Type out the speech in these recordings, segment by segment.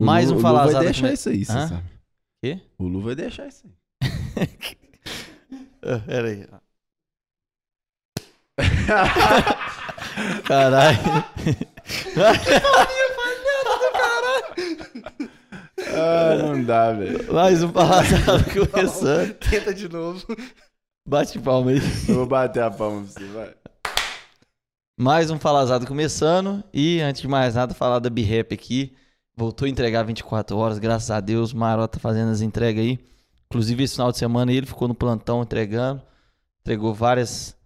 Mais Lu- um O Lu falazada vai deixar isso aí, você Hã? sabe. Quê? O Lu vai deixar isso aí. Pera aí. Caralho. Ah, não dá, velho. Mais um palazado começando. Tenta de novo. Bate palma aí. Eu vou bater a palma pra você, vai. Mais um falazado começando. E antes de mais nada, falar da B-Rap aqui. Voltou a entregar 24 horas, graças a Deus. O Marota tá fazendo as entregas aí. Inclusive, esse final de semana ele ficou no plantão entregando. Entregou várias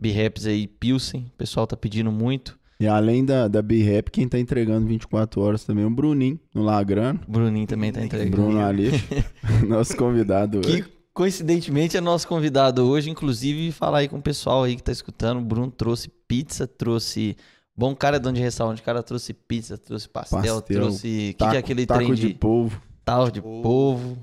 B-Raps aí, Pilsen. O pessoal tá pedindo muito. E além da, da B-Rap, quem tá entregando 24 horas também é o Bruninho, no Lagrano. Bruninho também tá entregando. Bruno Aleixo, nosso convidado hoje. Que coincidentemente é nosso convidado hoje, inclusive falar aí com o pessoal aí que tá escutando. O Bruno trouxe pizza, trouxe. Bom cara é dono de restaurante, o cara trouxe pizza, trouxe pastel, Pastel, trouxe. O que, que é aquele taco trem de de, polvo. tal de Polvo. polvo?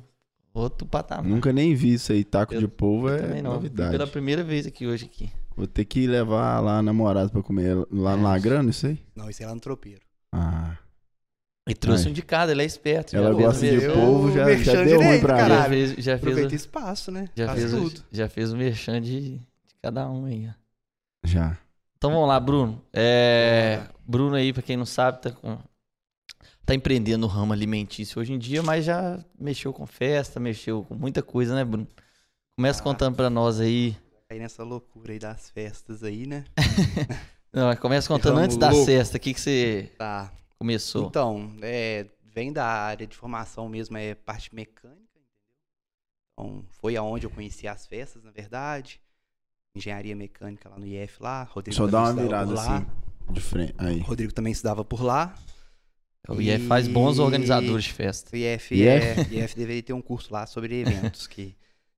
Outro patamar. Nunca nem vi isso aí. Taco Eu- de polvo é também não. vi novidade. Pela primeira vez aqui hoje aqui. Vou ter que levar lá a namorada pra comer lá no É. Lagrano, isso aí? Não, isso é lá no tropeiro. Ah. E trouxe Ai. um de cada, ele é esperto. Ela já gosta o de Eu polvo, já, já deu ruim direito, pra Já caralho. ela. fez, já fez, Aproveita o, espaço, né? já, Faz fez o, tudo. já fez o merchan de, de cada um aí. ó. Já. Então vamos lá, Bruno. É, Bruno aí, pra quem não sabe, tá, com- tá empreendendo no ramo alimentício hoje em dia, mas já mexeu com festa, mexeu com muita coisa, né, Bruno? Começa Ah. contando pra nós aí. Aí nessa loucura aí das festas aí, né? Não, começa contando antes da louco. cesta, o que, que você Tá. começou? Então, é, vem da área de formação mesmo, é parte mecânica, entendeu? Então, foi aonde eu conheci as festas, na verdade. Engenharia mecânica lá no IF lá. Rodrigo Só dá uma virada assim. De frente. Aí. Rodrigo também estudava por lá. o IF faz bons organizadores de festa. O IF, IF? É, IF deveria ter um curso lá sobre eventos, que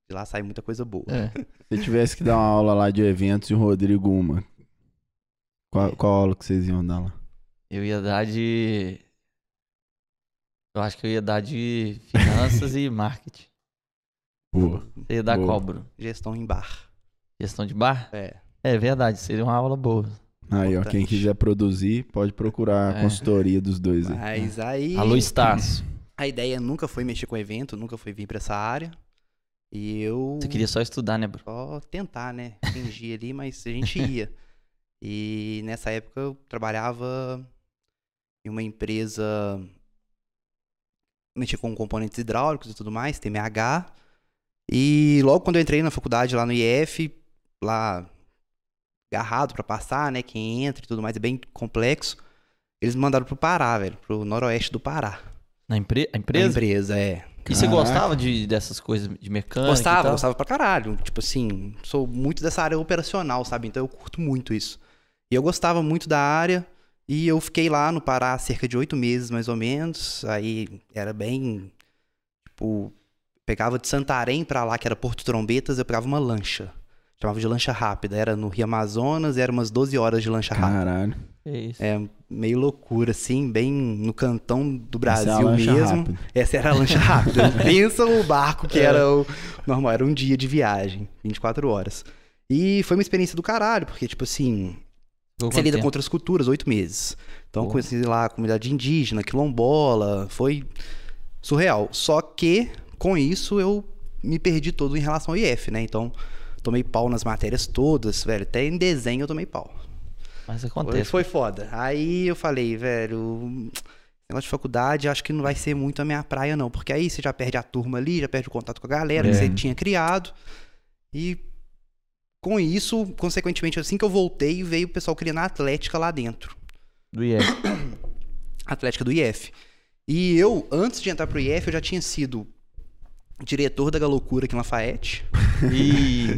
de lá sai muita coisa boa. É. Se tivesse que dar uma aula lá de eventos e o Rodrigo uma, qual, qual aula que vocês iam dar lá? Eu ia dar de. Eu acho que eu ia dar de finanças e marketing. Boa. Você ia dar Boa. Bruno? Gestão em bar. Gestão de bar? É. É verdade, seria uma aula boa. Aí, ó, quem quiser produzir, pode procurar a É. consultoria dos dois aí. Mas aí. Alô, Estácio. A ideia nunca foi mexer com evento, nunca foi vir pra essa área. E eu. Você queria só estudar, né, Bruno? só tentar, né? Fingir ali, mas a gente ia. E nessa época eu trabalhava em uma empresa. Mexia com componentes hidráulicos e tudo mais, TMH. E logo quando eu entrei na faculdade lá no IF, lá agarrado pra passar, né? Quem entra e tudo mais, é bem complexo. Eles mandaram pro Pará, velho, pro noroeste do Pará. Na empre... a empresa? empresa, é. E você gostava de, dessas coisas de mecânica? Gostava, gostava pra caralho. Tipo assim, sou muito dessa área operacional, sabe? Então eu curto muito isso. E eu gostava muito da área. E eu fiquei lá no Pará cerca de oito meses, mais ou menos. Aí era bem. Tipo, pegava de Santarém pra lá, que era Porto Trombetas, eu pegava uma lancha. Chamava de lancha rápida. Era no Rio Amazonas, era umas 12 horas de lancha rápida. Caralho. É isso. É meio loucura, assim, bem no cantão do Essa é Brasil mesmo. rápida. Essa era a lancha rápida. Pensa o barco que É. era o normal, era um dia de viagem, 24 horas. E foi uma experiência do caralho, porque, tipo assim, você lida com outras culturas, oito meses. Então, Pô. conheci lá a comunidade indígena, quilombola, foi surreal. Só que, com isso, eu me perdi todo em relação ao IF, né? Então, tomei pau nas matérias todas, velho. Até em desenho eu tomei pau. Mas Foi, acontece. foi foda. Aí eu falei, velho, negócio de faculdade acho que não vai ser muito a minha praia, não. Porque aí você já perde a turma ali, já perde o contato com a galera É. que você tinha criado. E com isso, consequentemente, assim que eu voltei, veio o pessoal criando a Atlética lá dentro. Do IF. Atlética do IF. E eu, antes de entrar pro IF, eu já tinha sido diretor da Galocura aqui em Lafayette. E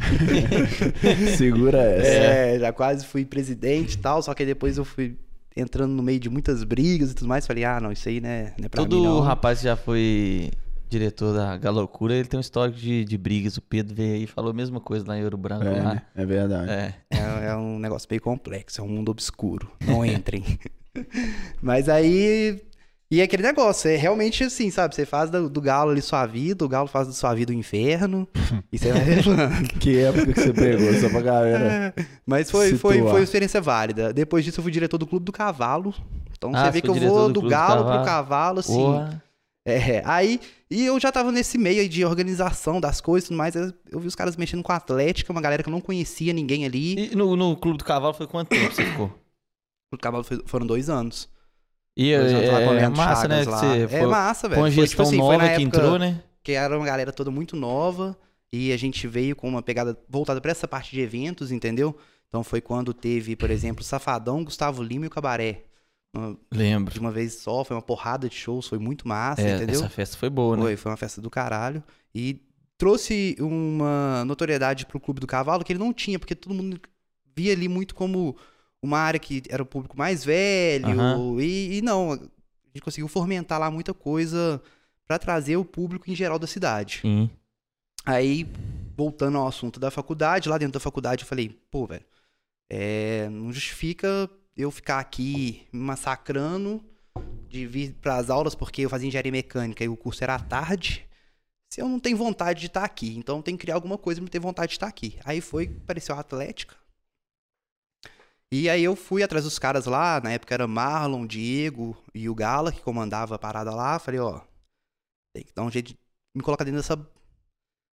Segura essa. É, já quase fui presidente e tal, só que aí depois eu fui entrando no meio de muitas brigas e tudo mais, falei, ah, não, isso aí né, não é pra todo mim não. rapaz que já foi diretor da Galocura, ele tem um histórico de, de brigas. O Pedro veio aí e falou a mesma coisa lá em Ouro Branco. É, lá. é verdade. É. É, é um negócio meio complexo, é um mundo obscuro, não entrem. Mas aí, e aquele negócio, é realmente assim, sabe, você faz do, do galo ali sua vida, o galo faz da sua vida o inferno, e você vai. Que época que você pegou, só pra galera. Mas foi, foi, Situar. foi uma experiência válida. Depois disso eu fui diretor do Clube do Cavalo, então Ah, você vê que eu vou do do Clube do galo pro Cavalo. cavalo, assim... Porra. É, aí, e eu já tava nesse meio aí de organização das coisas e tudo mais, eu, eu vi os caras mexendo com a Atlética, uma galera que eu não conhecia ninguém ali. E no, no Clube do Cavalo foi quanto tempo você ficou? O cavalo foi- foram dois anos. E é, é massa, né? Você É foi massa, velho. com a Foi, gestão tipo assim, foi nova na que época entrou, né? que era uma galera toda muito nova e a gente veio com uma pegada voltada pra essa parte de eventos, entendeu? Então foi quando teve, por exemplo, Safadão, Gustavo Lima e o Cabaré. Uma- Lembro. De uma vez só, foi uma porrada de shows, foi muito massa, É, entendeu? essa festa foi boa, né? Foi, foi uma festa do caralho. E trouxe uma notoriedade pro Clube do Cavalo que ele não tinha, porque todo mundo via ali muito como uma área que era o público mais velho. Aham. E, e não, a gente conseguiu fomentar lá muita coisa pra trazer o público em geral da cidade. Sim. Aí, voltando ao assunto da faculdade, lá dentro da faculdade eu falei, pô, velho, é, não justifica eu ficar aqui me massacrando de vir pras aulas porque eu fazia engenharia mecânica e o curso era à tarde, se eu não tenho vontade de estar aqui. Então tem que criar alguma coisa pra me ter vontade de estar aqui. Aí foi, apareceu a Atlética. E aí eu fui atrás dos caras lá, na época era Marlon, Diego e o Gala que comandava a parada lá. Falei, ó, tem que dar um jeito de me colocar dentro dessa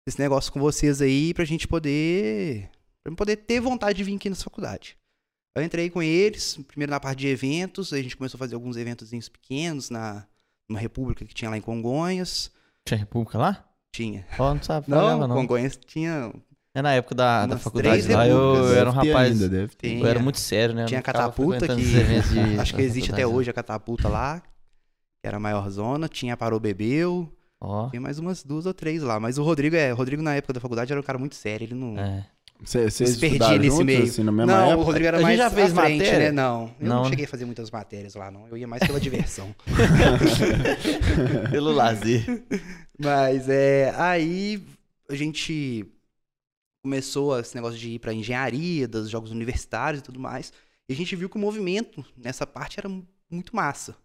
esse negócio com vocês aí pra gente poder. pra eu poder ter vontade de vir aqui nessa faculdade. Eu entrei com eles, primeiro na parte de eventos, a gente começou a fazer alguns eventozinhos pequenos na numa república que tinha lá em Congonhas. Tinha República lá? Tinha. Ó, não sabe, Não, não, não. Congonhas tinha. É na época da, da faculdade lá, eu, eu era um rapaz. ainda, deve ter. Tem. Eu era muito sério, né? Tinha ficava catapulta que. de- acho que existe até faculdade, hoje a catapulta lá, que era a maior zona. Tinha a Parou Bebeu. Ó, Tem mais umas duas ou três lá. Mas o Rodrigo é. O Rodrigo, na época da faculdade, era um cara muito sério. Ele não. é. Vocês Se perdia estudaram nesse juntos, meio. assim, na mesma não, o época? Rodrigo era A gente mais já fez frente, matéria? né? Não, eu não, Não, né? cheguei a fazer muitas matérias lá, não. Eu ia mais pela diversão. Pelo lazer. Mas é, aí a gente começou esse negócio de ir pra engenharia, dos jogos universitários e tudo mais. E a gente viu que o movimento nessa parte era mu- muito massa.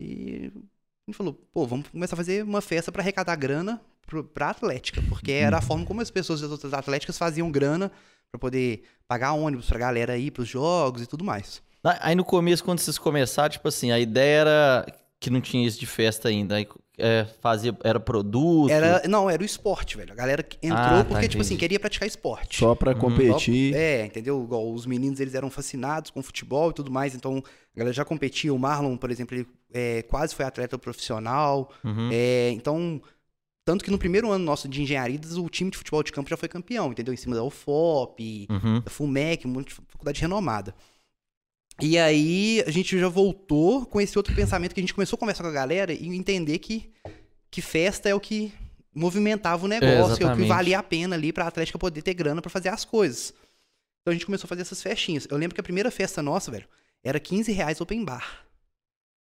E a gente falou, pô, vamos começar a fazer uma festa pra arrecadar grana pro, pra Atlética, porque era a forma como as pessoas das outras atléticas faziam grana pra poder pagar ônibus pra galera ir pros jogos e tudo mais. Aí no começo, quando vocês começaram, tipo assim, a ideia era que não tinha isso de festa ainda. Aí é, fazia, era produto. Era, não, era o esporte, velho. A galera que entrou Ah, tá, porque, tipo assim, queria praticar esporte. Só pra Uhum. competir. É, entendeu? Igual os meninos, eles eram fascinados com futebol e tudo mais, então a galera já competia. O Marlon, por exemplo, ele é, quase foi atleta profissional. Uhum. É, então, tanto que no primeiro ano nosso de engenharia, o time de futebol de campo já foi campeão, entendeu? Em cima da UFOP, Uhum. da FUMEC, um monte de faculdade renomada. E aí a gente já voltou com esse outro pensamento que a gente começou a conversar com a galera e entender que, que festa é o que movimentava o negócio, é, o que valia a pena ali pra Atlética poder ter grana pra fazer as coisas. Então a gente começou a fazer essas festinhas. Eu lembro que a primeira festa nossa, velho, era 15 reais open bar.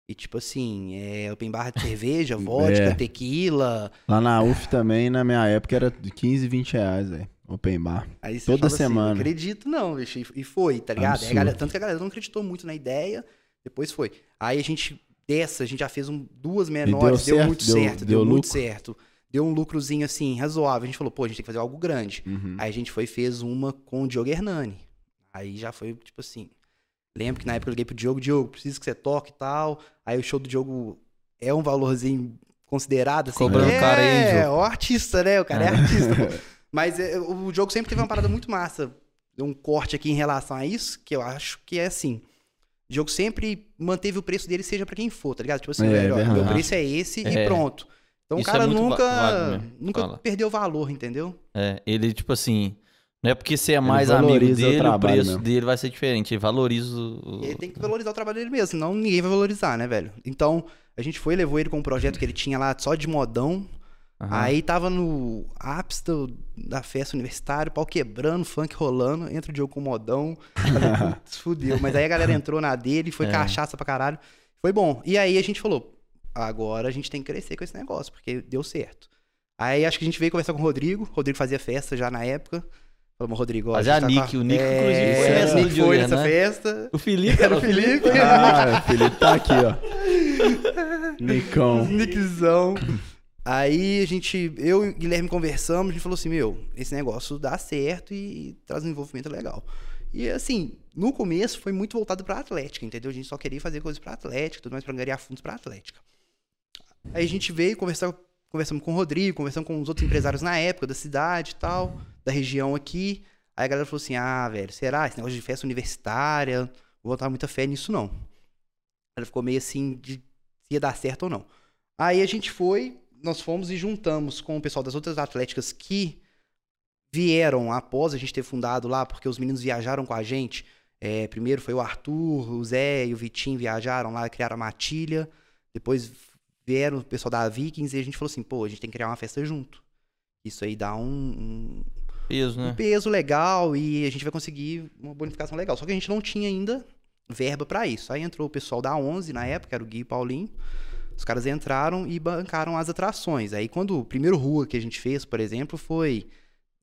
E tipo assim, é, open bar de cerveja, vodka, É. tequila. Lá na UF também, na minha época, era de 15, 20 reais, velho. Open bar. Aí você Toda fala assim, semana. não acredito não, bicho. E- foi, tá ligado? Absurdo. galera- tanto que a galera não acreditou muito na ideia, depois foi. Aí a gente, dessa, a gente já fez um- duas menores, deu, certo? muito Deu- certo, deu, deu muito certo. Deu um lucrozinho assim, razoável. A gente falou, pô, a gente tem que fazer algo grande. Uhum. Aí a gente foi e fez uma com o Diogo Hernani. Aí já foi, tipo assim. Lembro que na época eu liguei pro Diogo, Diogo, preciso que você toque e tal. Aí o show do Diogo é um valorzinho considerado, assim. Cobrando é, o cara aí, É, o artista, né? O cara é, artista, pô. Mas é, o Diogo sempre teve uma parada muito massa. Deu um corte aqui em relação a isso, que eu acho que é assim. O Diogo sempre manteve o preço dele, seja pra quem for, tá ligado? Tipo assim, É, velho, ó, meu preço é esse É. e pronto. Então Isso o cara é va- nunca, nunca fala. perdeu valor, entendeu? É, ele, tipo assim, não é porque você é mais amigo o dele, o, trabalho preço mesmo. dele vai ser diferente. Ele valoriza o. Ele tem que valorizar o trabalho dele mesmo, senão ninguém vai valorizar, né, velho? Então, a gente foi, levou ele com um projeto que ele tinha lá só de modão. Aham. Aí tava no ápice do- da festa universitária, pau quebrando, funk rolando, entra o Diogo com modão. Falei, putz, fudeu. Mas aí a galera entrou na dele, foi É. cachaça pra caralho. Foi bom. E aí a gente falou, agora a gente tem que crescer com esse negócio, porque deu certo. Aí acho que a gente veio conversar com o Rodrigo. O Rodrigo fazia festa já na época. Falamos, Rodrigo, ó, Fazer gente a tá Nick, o Nick, inclusive, é, foi o Nick foi nessa Hernan. festa. O Felipe Era o Felipe. Ah, o Felipe tá aqui, ó. Nicão. Nickzão. Aí a gente, eu e o Guilherme conversamos, a gente falou assim, meu, esse negócio dá certo e traz um envolvimento legal. E assim, no começo foi muito voltado pra Atlética, entendeu? A gente só queria fazer coisas pra Atlética, tudo mais pra angariar fundos pra Atlética. Aí a gente veio conversar, conversamos com o Rodrigo, conversamos com os outros empresários na época da cidade e tal, da região aqui. Aí a galera falou assim: ah, velho, será? Esse negócio de festa universitária, não vou botar muita fé nisso, não. Ela ficou meio assim de se ia dar certo ou não. Aí a gente foi, nós fomos e juntamos com o pessoal das outras atléticas que vieram após a gente ter fundado lá, porque os meninos viajaram com a gente. É, primeiro foi o Arthur, o Zé e o Vitinho viajaram lá, criaram a Matilha. Depois vieram o pessoal da Vikings e a gente falou assim, pô, a gente tem que criar uma festa junto. Isso aí dá um, um, Peso, um né? peso legal e a gente vai conseguir uma bonificação legal. Só que a gente não tinha ainda verba pra isso. Aí entrou o pessoal da 11 na época, era o Gui e o Paulinho. Os caras entraram e bancaram as atrações. Aí quando o primeiro rua que a gente fez, por exemplo, foi,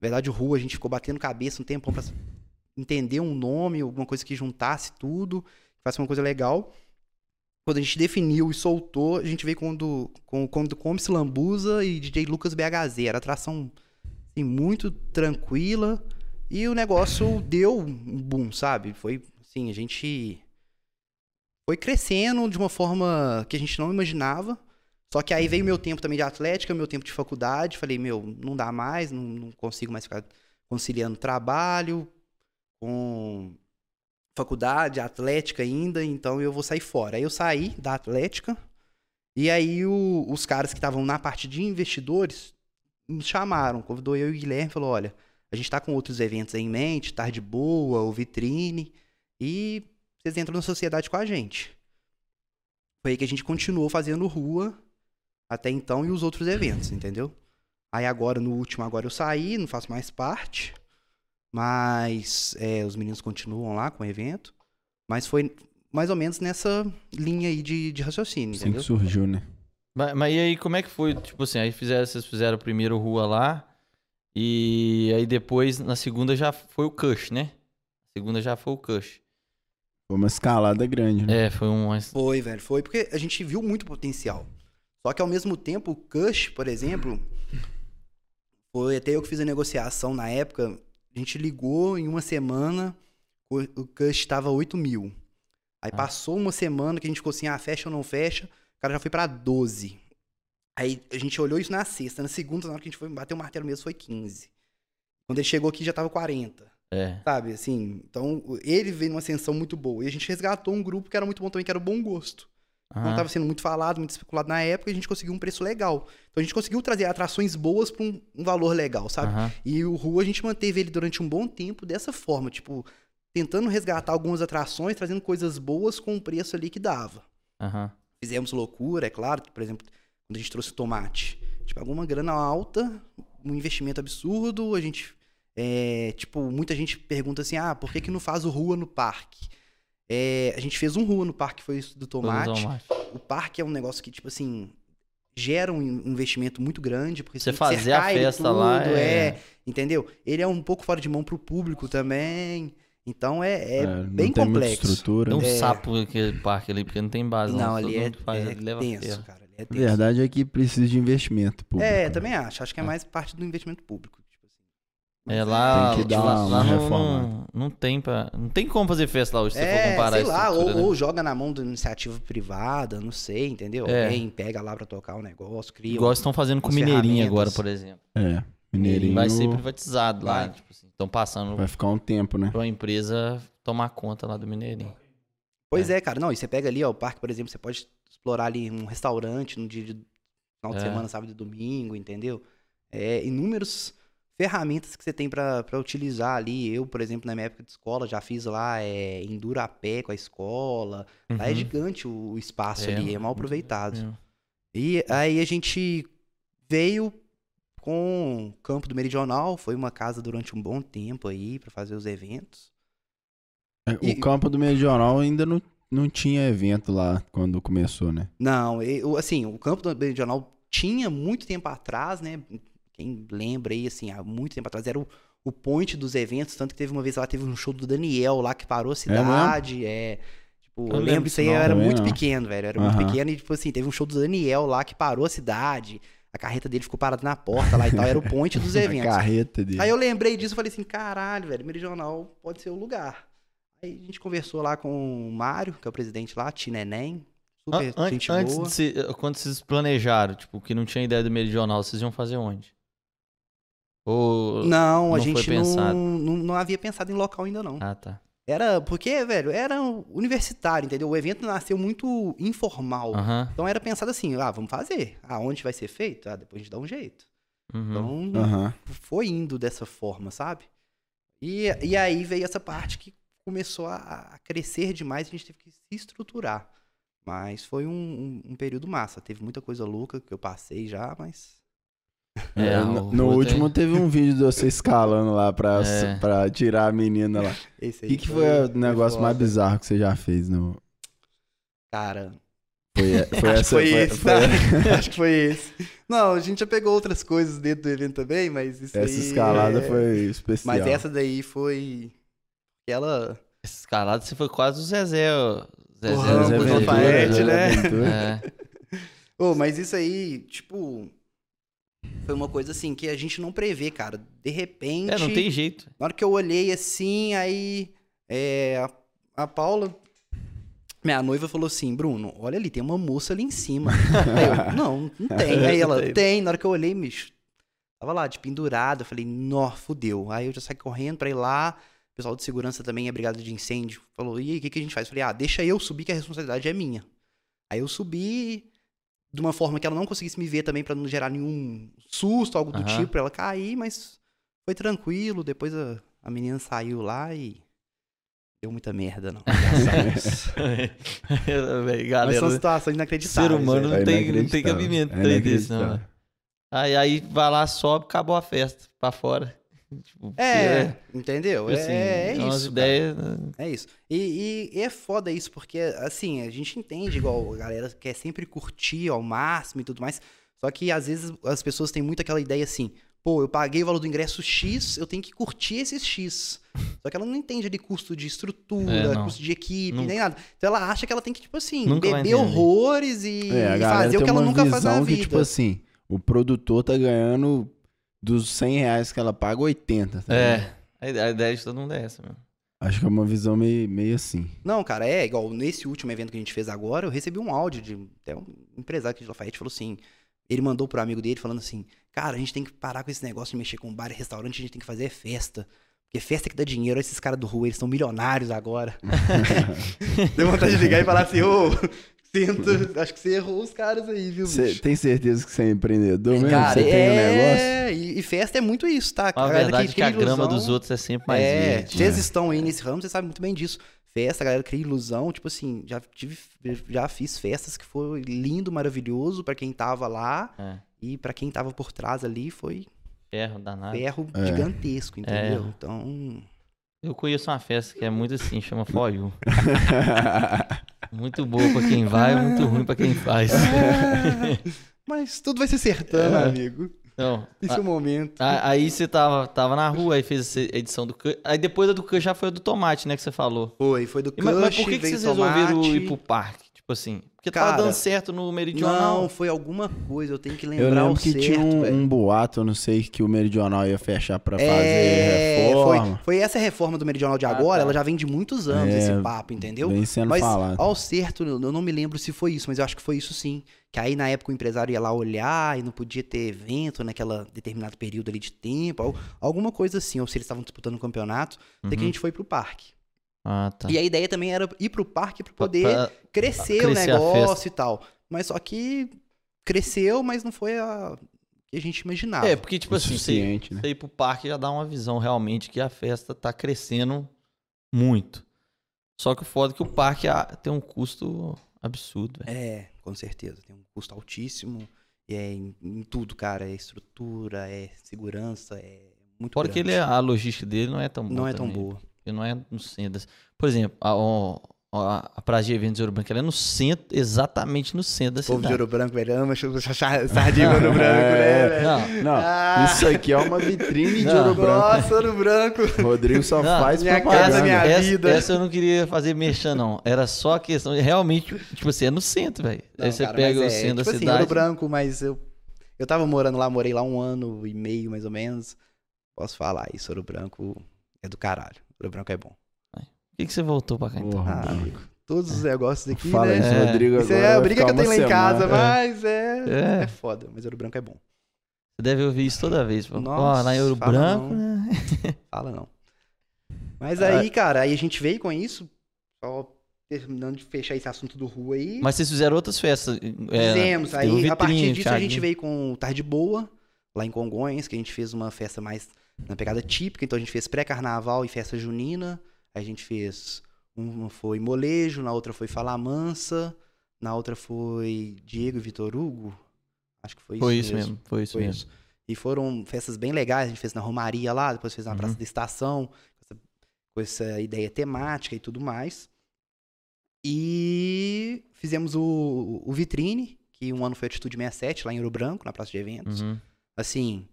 na verdade, rua a gente ficou batendo cabeça um tempão pra entender um nome, alguma coisa que juntasse tudo, que fosse uma coisa legal. Quando a gente definiu e soltou, a gente veio com o do, com, com Lambuza e DJ Lucas BHZ. Era atração assim, muito tranquila e o negócio deu um boom, sabe? Foi assim, a gente foi crescendo de uma forma que a gente não imaginava. Só que aí veio meu tempo também de atlética, meu tempo de faculdade. Falei, meu, não dá mais, não, não consigo mais ficar conciliando trabalho com faculdade, atlética ainda, então eu vou sair fora. Aí eu saí da atlética e aí o- os caras que estavam na parte de investidores me chamaram, convidou eu e o Guilherme, falou, olha, a gente tá com outros eventos aí em mente, Tarde Boa, o Vitrine, e vocês entram na sociedade com a gente. Foi aí que a gente continuou fazendo rua até então e os outros eventos, entendeu? Aí agora, no último, agora eu saí, não faço mais parte. Mas é, os meninos continuam lá com o evento. Mas foi mais ou menos nessa linha aí de, de raciocínio, Assim entendeu? que surgiu, né? Mas, mas e aí, como é que foi? Tipo assim, aí fizeram, vocês fizeram o primeiro rua lá. E aí depois, na segunda, já foi o Cush, né? Segunda já foi o Cush. Foi uma escalada grande, né? É, foi um. Foi, velho, foi porque a gente viu muito potencial. Só que ao mesmo tempo, o Cush, por exemplo, foi até eu que fiz a negociação na época. A gente ligou em uma semana, o Cush estava 8 mil. Aí Ah. passou uma semana que a gente ficou assim, ah, fecha ou não fecha? O cara já foi pra 12. Aí a gente olhou isso na sexta. Na segunda, na hora que a gente foi bater o martelo mesmo, foi 15. Quando ele chegou aqui, já tava 40. É. Sabe, assim, então ele veio numa ascensão muito boa. E a gente resgatou um grupo que era muito bom também, que era o Bom Gosto. Não Aham. estava sendo muito falado, muito especulado na época, e a gente conseguiu um preço legal. Então a gente conseguiu trazer atrações boas para um, um valor legal, sabe? Aham. E o Rua a gente manteve ele durante um bom tempo dessa forma, tipo, tentando resgatar algumas atrações, trazendo coisas boas com o preço ali que dava. Aham. Fizemos loucura, é claro, que, por exemplo, quando a gente trouxe o tomate, tipo, pagou uma grana alta, um investimento absurdo, a gente, é, tipo, muita gente pergunta assim, ah, por que que não faz o Rua no parque? É, a gente fez um Rua no parque, foi isso do tomate. tomate. O parque é um negócio que, tipo assim, gera um in- investimento muito grande, porque Você fazer a festa lá tudo, é- entendeu? Ele é um pouco fora de mão pro público também, então é, é não bem tem muita complexo. estrutura. Tem um É. sapo aquele parque ali, porque não tem base. Não, Não, ali é, faz, é ele leva tenso, cara. Ali é A tenso. verdade é que precisa de investimento público. É, né? também acho. Acho que é É. mais parte do investimento público. Tipo. É lá, Tem que dar lá, uma lá não, reformada. não, não tem pra, não tem como fazer festa lá hoje, se você for É, comparar sei lá, ou, né? ou joga na mão da iniciativa privada, não sei, entendeu? É. Alguém pega lá pra tocar o negócio, cria. Igual estão fazendo com Mineirinho agora, por exemplo. É. Mineirinho Vai ser privatizado lá, Vai. tipo assim, estão passando vai ficar um tempo, né? pra uma empresa tomar conta lá do Mineirinho. Pois é. cara. Não, e você pega ali, ó, o parque, por exemplo, você pode explorar ali um restaurante no dia de final de É. semana, sábado e domingo, entendeu? É, inúmeras ferramentas que você tem pra pra utilizar ali. Eu, por exemplo, na minha época de escola, já fiz lá é, enduro a pé com a escola. Lá é Uhum. gigante o espaço É, ali, é mal aproveitado. É. E aí a gente veio com o campo do Meridional, foi uma casa durante um bom tempo aí pra fazer os eventos. É, E- O campo do Medional ainda não, não tinha evento lá quando começou, né? Não, eu, assim, o campo do Meridional tinha muito tempo atrás, né? Quem lembra aí, assim, há muito tempo atrás, era o, o point dos eventos, tanto que teve uma vez lá, teve um show do Daniel lá que parou a cidade, é... tipo, eu Eu lembro isso aí, eu era muito não. pequeno, velho, eu era muito Aham. pequeno e, tipo assim, teve um show do Daniel lá que parou a cidade, a carreta dele ficou parada na porta lá e tal, era o point dos A eventos. carreta dele. Aí eu lembrei disso e falei assim, caralho, velho, Meridional pode ser o lugar. Aí a gente conversou lá com o Mário, que é o presidente lá, Tineném, super an- gente antes boa. de se- quando vocês planejaram, tipo, que não tinha ideia do meridional, vocês iam fazer onde? Ou. Não, a não foi gente não, não, não havia pensado em local ainda não. Ah, tá. Era, porque, velho, era universitário, entendeu? O evento nasceu muito informal. Então era pensado assim, ah, vamos fazer. Ah, onde vai ser feito? Ah, depois a gente dá um jeito. Uhum. Então, foi indo dessa forma, sabe? E, e aí veio essa parte que começou a, a crescer demais e a gente teve que se estruturar. Mas foi um, um- um período massa. Teve muita coisa louca que eu passei já, mas. É, É, no, no último aí- teve um vídeo de você escalando lá pra, É. pra tirar a menina lá. Esse O aí que, que foi o negócio mais bizarro que você já fez? No... Cara, Foi, foi acho que essa. foi, foi- esse. foi- tá? acho que foi esse. Não, a gente já pegou outras coisas dentro do evento também, mas isso essa aí escalada é- foi especial. Mas essa daí foi. Ela. Essa escalada você foi quase o Zezé. Zezé O Zé Ramos, do o Ventura, Lafayette, Zé né? É. Ô, mas isso aí, tipo. Foi uma coisa assim que a gente não prevê, cara. De repente. É, não tem jeito. Na hora que eu olhei assim, aí. É, a, a Paula. Minha noiva falou assim, Bruno, olha ali, tem uma moça ali em cima. Aí eu, não, não tem. Aí ela, Tem. Na hora que eu olhei, bicho, tava lá, de pendurado. Eu falei, nó, fudeu. Aí eu já saí correndo pra ir lá. O pessoal de segurança também, a brigada de incêndio, falou, e aí, o que, que a gente faz? Eu falei, ah, deixa eu subir que a responsabilidade é minha. Aí eu subi de uma forma que ela não conseguisse me ver também pra não gerar nenhum susto, algo do Aham. tipo, pra ela cair, mas foi tranquilo. Depois a, a menina saiu lá e deu muita merda, não. Graças a Deus. Véi, Mas Galera, são situações inacreditáveis. ser humano velho. não É tem, não tem cabimento É desse, não. Aí, aí vai lá, sobe, acabou a festa. Pra fora. Tipo, É, entendeu? tipo É, assim, é umas isso. ideias. né? É isso. E, e- e é foda isso, porque, assim, a gente entende, igual a galera quer sempre curtir ao máximo e tudo mais. Só que, às vezes, as pessoas têm muito aquela ideia assim, pô, eu paguei o valor do ingresso X, eu tenho que curtir esses X. Só que ela não entende de custo de estrutura, É, custo de equipe, Nunca. nem nada. Então ela acha que ela tem que, tipo assim, Nunca beber horrores e, É, e fazer o que ela nunca faz na visão vida. que, tipo assim, o produtor tá ganhando dos 100 reais que ela paga, 80. tá? É. A ideia, a ideia de todo mundo é essa, mesmo. Acho que é uma visão meio, meio assim. Não, cara, é igual nesse último evento que a gente fez agora, eu recebi um áudio de até um empresário aqui de Lafayette falou assim, ele mandou pro amigo dele falando assim, cara, a gente tem que parar com esse negócio de mexer com bar e restaurante, a gente tem que fazer é festa. Porque festa que dá dinheiro, esses caras do rua, eles são milionários agora. Deu vontade de ligar e falar assim, ô, sinto, acho que você errou os caras aí, viu, Você bicho? tem certeza que você é empreendedor mesmo? Cara, você tem um negócio? é, e, e festa é muito isso, tá? A galera verdade é que a grama ilusão. dos outros é sempre mais é, verde. vocês né? estão aí nesse ramo, vocês sabem muito bem disso. Festa, a galera cria ilusão, tipo assim, já tive, já fiz festas que foi lindo, maravilhoso pra quem tava lá É. e pra quem tava por trás ali foi Ferro danado. ferro É. gigantesco, entendeu? É. Então, Eu conheço uma festa que é muito assim, chama For You. Muito boa pra quem vai, muito ruim pra quem faz. mas tudo vai se acertando, É. amigo. Então, Esse é o momento. a- aí você tava, tava na rua, aí fez essa edição do Cush. Aí depois da do Cush já foi a do Tomate, né, que você falou. Foi, foi do E, mas, mas Cush, por que, que vocês resolveram tomate. ir pro parque? Tipo assim, porque Cara, tava dando certo no Meridional. Não, foi alguma coisa, eu tenho que lembrar Eu lembro o que certo, tinha um, um boato, eu não sei, que o Meridional ia fechar pra fazer É, reforma. Foi, foi essa reforma do Meridional de Ah, agora, tá. ela já vem de muitos anos, É, esse papo, entendeu? Vem sendo Mas falado. ao certo, eu não me lembro se foi isso, mas eu acho que foi isso sim. Que aí na época o empresário ia lá olhar e não podia ter evento naquela determinado período ali de tempo, al- alguma coisa assim, ou se eles estavam disputando um campeonato, até que a Uhum. gente foi pro parque. Ah, tá. E a ideia também era ir pro parque pra Pra- poder pra- crescer, crescer o negócio e tal. Mas só que cresceu, mas não foi a que a gente imaginava. É, porque, tipo assim, você, suficiente, né? você ir pro parque já dá uma visão realmente que a festa tá crescendo muito. Só que o foda é que o parque ah, tem um custo absurdo, velho. É, com certeza. Tem um custo altíssimo. E é em, em tudo, cara. É estrutura, é segurança, é muito Fora que grande. ele, é- a logística dele não é tão boa. Não é tão também. boa. Ele não é no centro. Por exemplo, a, a Praia de Eventos de Ouro Branco, ela é no centro, exatamente no centro da O povo de cidade. Ouro Branco, velho, ama sardinha Ouro Branco, né, É. velho? Não, Não, Ah. isso aqui é uma vitrine de Não. ouro branco. Nossa, Ouro Branco. Rodrigo só Não, faz minha propaganda. casa, minha essa, vida. essa eu não queria fazer merchan, não. Era só a questão de realmente, tipo assim, é no centro, velho. Aí você cara, pega o é, centro tipo da assim, cidade. Ouro Branco, mas eu... Eu tava morando lá, morei lá um ano e meio, mais ou menos. Posso falar isso, Ouro Branco é do caralho. Ouro Branco é bom. Por que, que você voltou pra cá, então? Porra, Ah, todos os negócios aqui, Fala né? isso, É. Rodrigo. Isso agora é a briga que eu tenho lá em casa, semana. mas é, É. é. foda. Mas ouro branco é bom. Você deve ouvir isso toda vez, pô. Nossa, Ó, lá em Ouro fala Branco, não. né? Fala não. Mas Ah. aí, cara, aí a gente veio com isso, só terminando de fechar esse assunto do rua aí. Mas vocês fizeram outras festas. é, Fizemos. Aí, a partir Vitrine, disso, a gente veio com o Tarde Boa, lá em Congonhas, que a gente fez uma festa mais na pegada típica. Então a gente fez pré-carnaval e festa junina. A gente fez. Uma foi molejo, na outra foi Fala Mansa, na outra foi Diego e Vitor Hugo. Acho que foi isso Foi isso mesmo. mesmo, foi isso Foi mesmo. isso. E foram festas bem legais. A gente fez na Romaria lá, depois fez na Uhum. Praça da Estação, com essa, ideia temática e tudo mais. E fizemos o, o Vitrine, que um ano foi Atitude 67, lá em Ouro Branco, na Praça de Eventos. Uhum. Assim,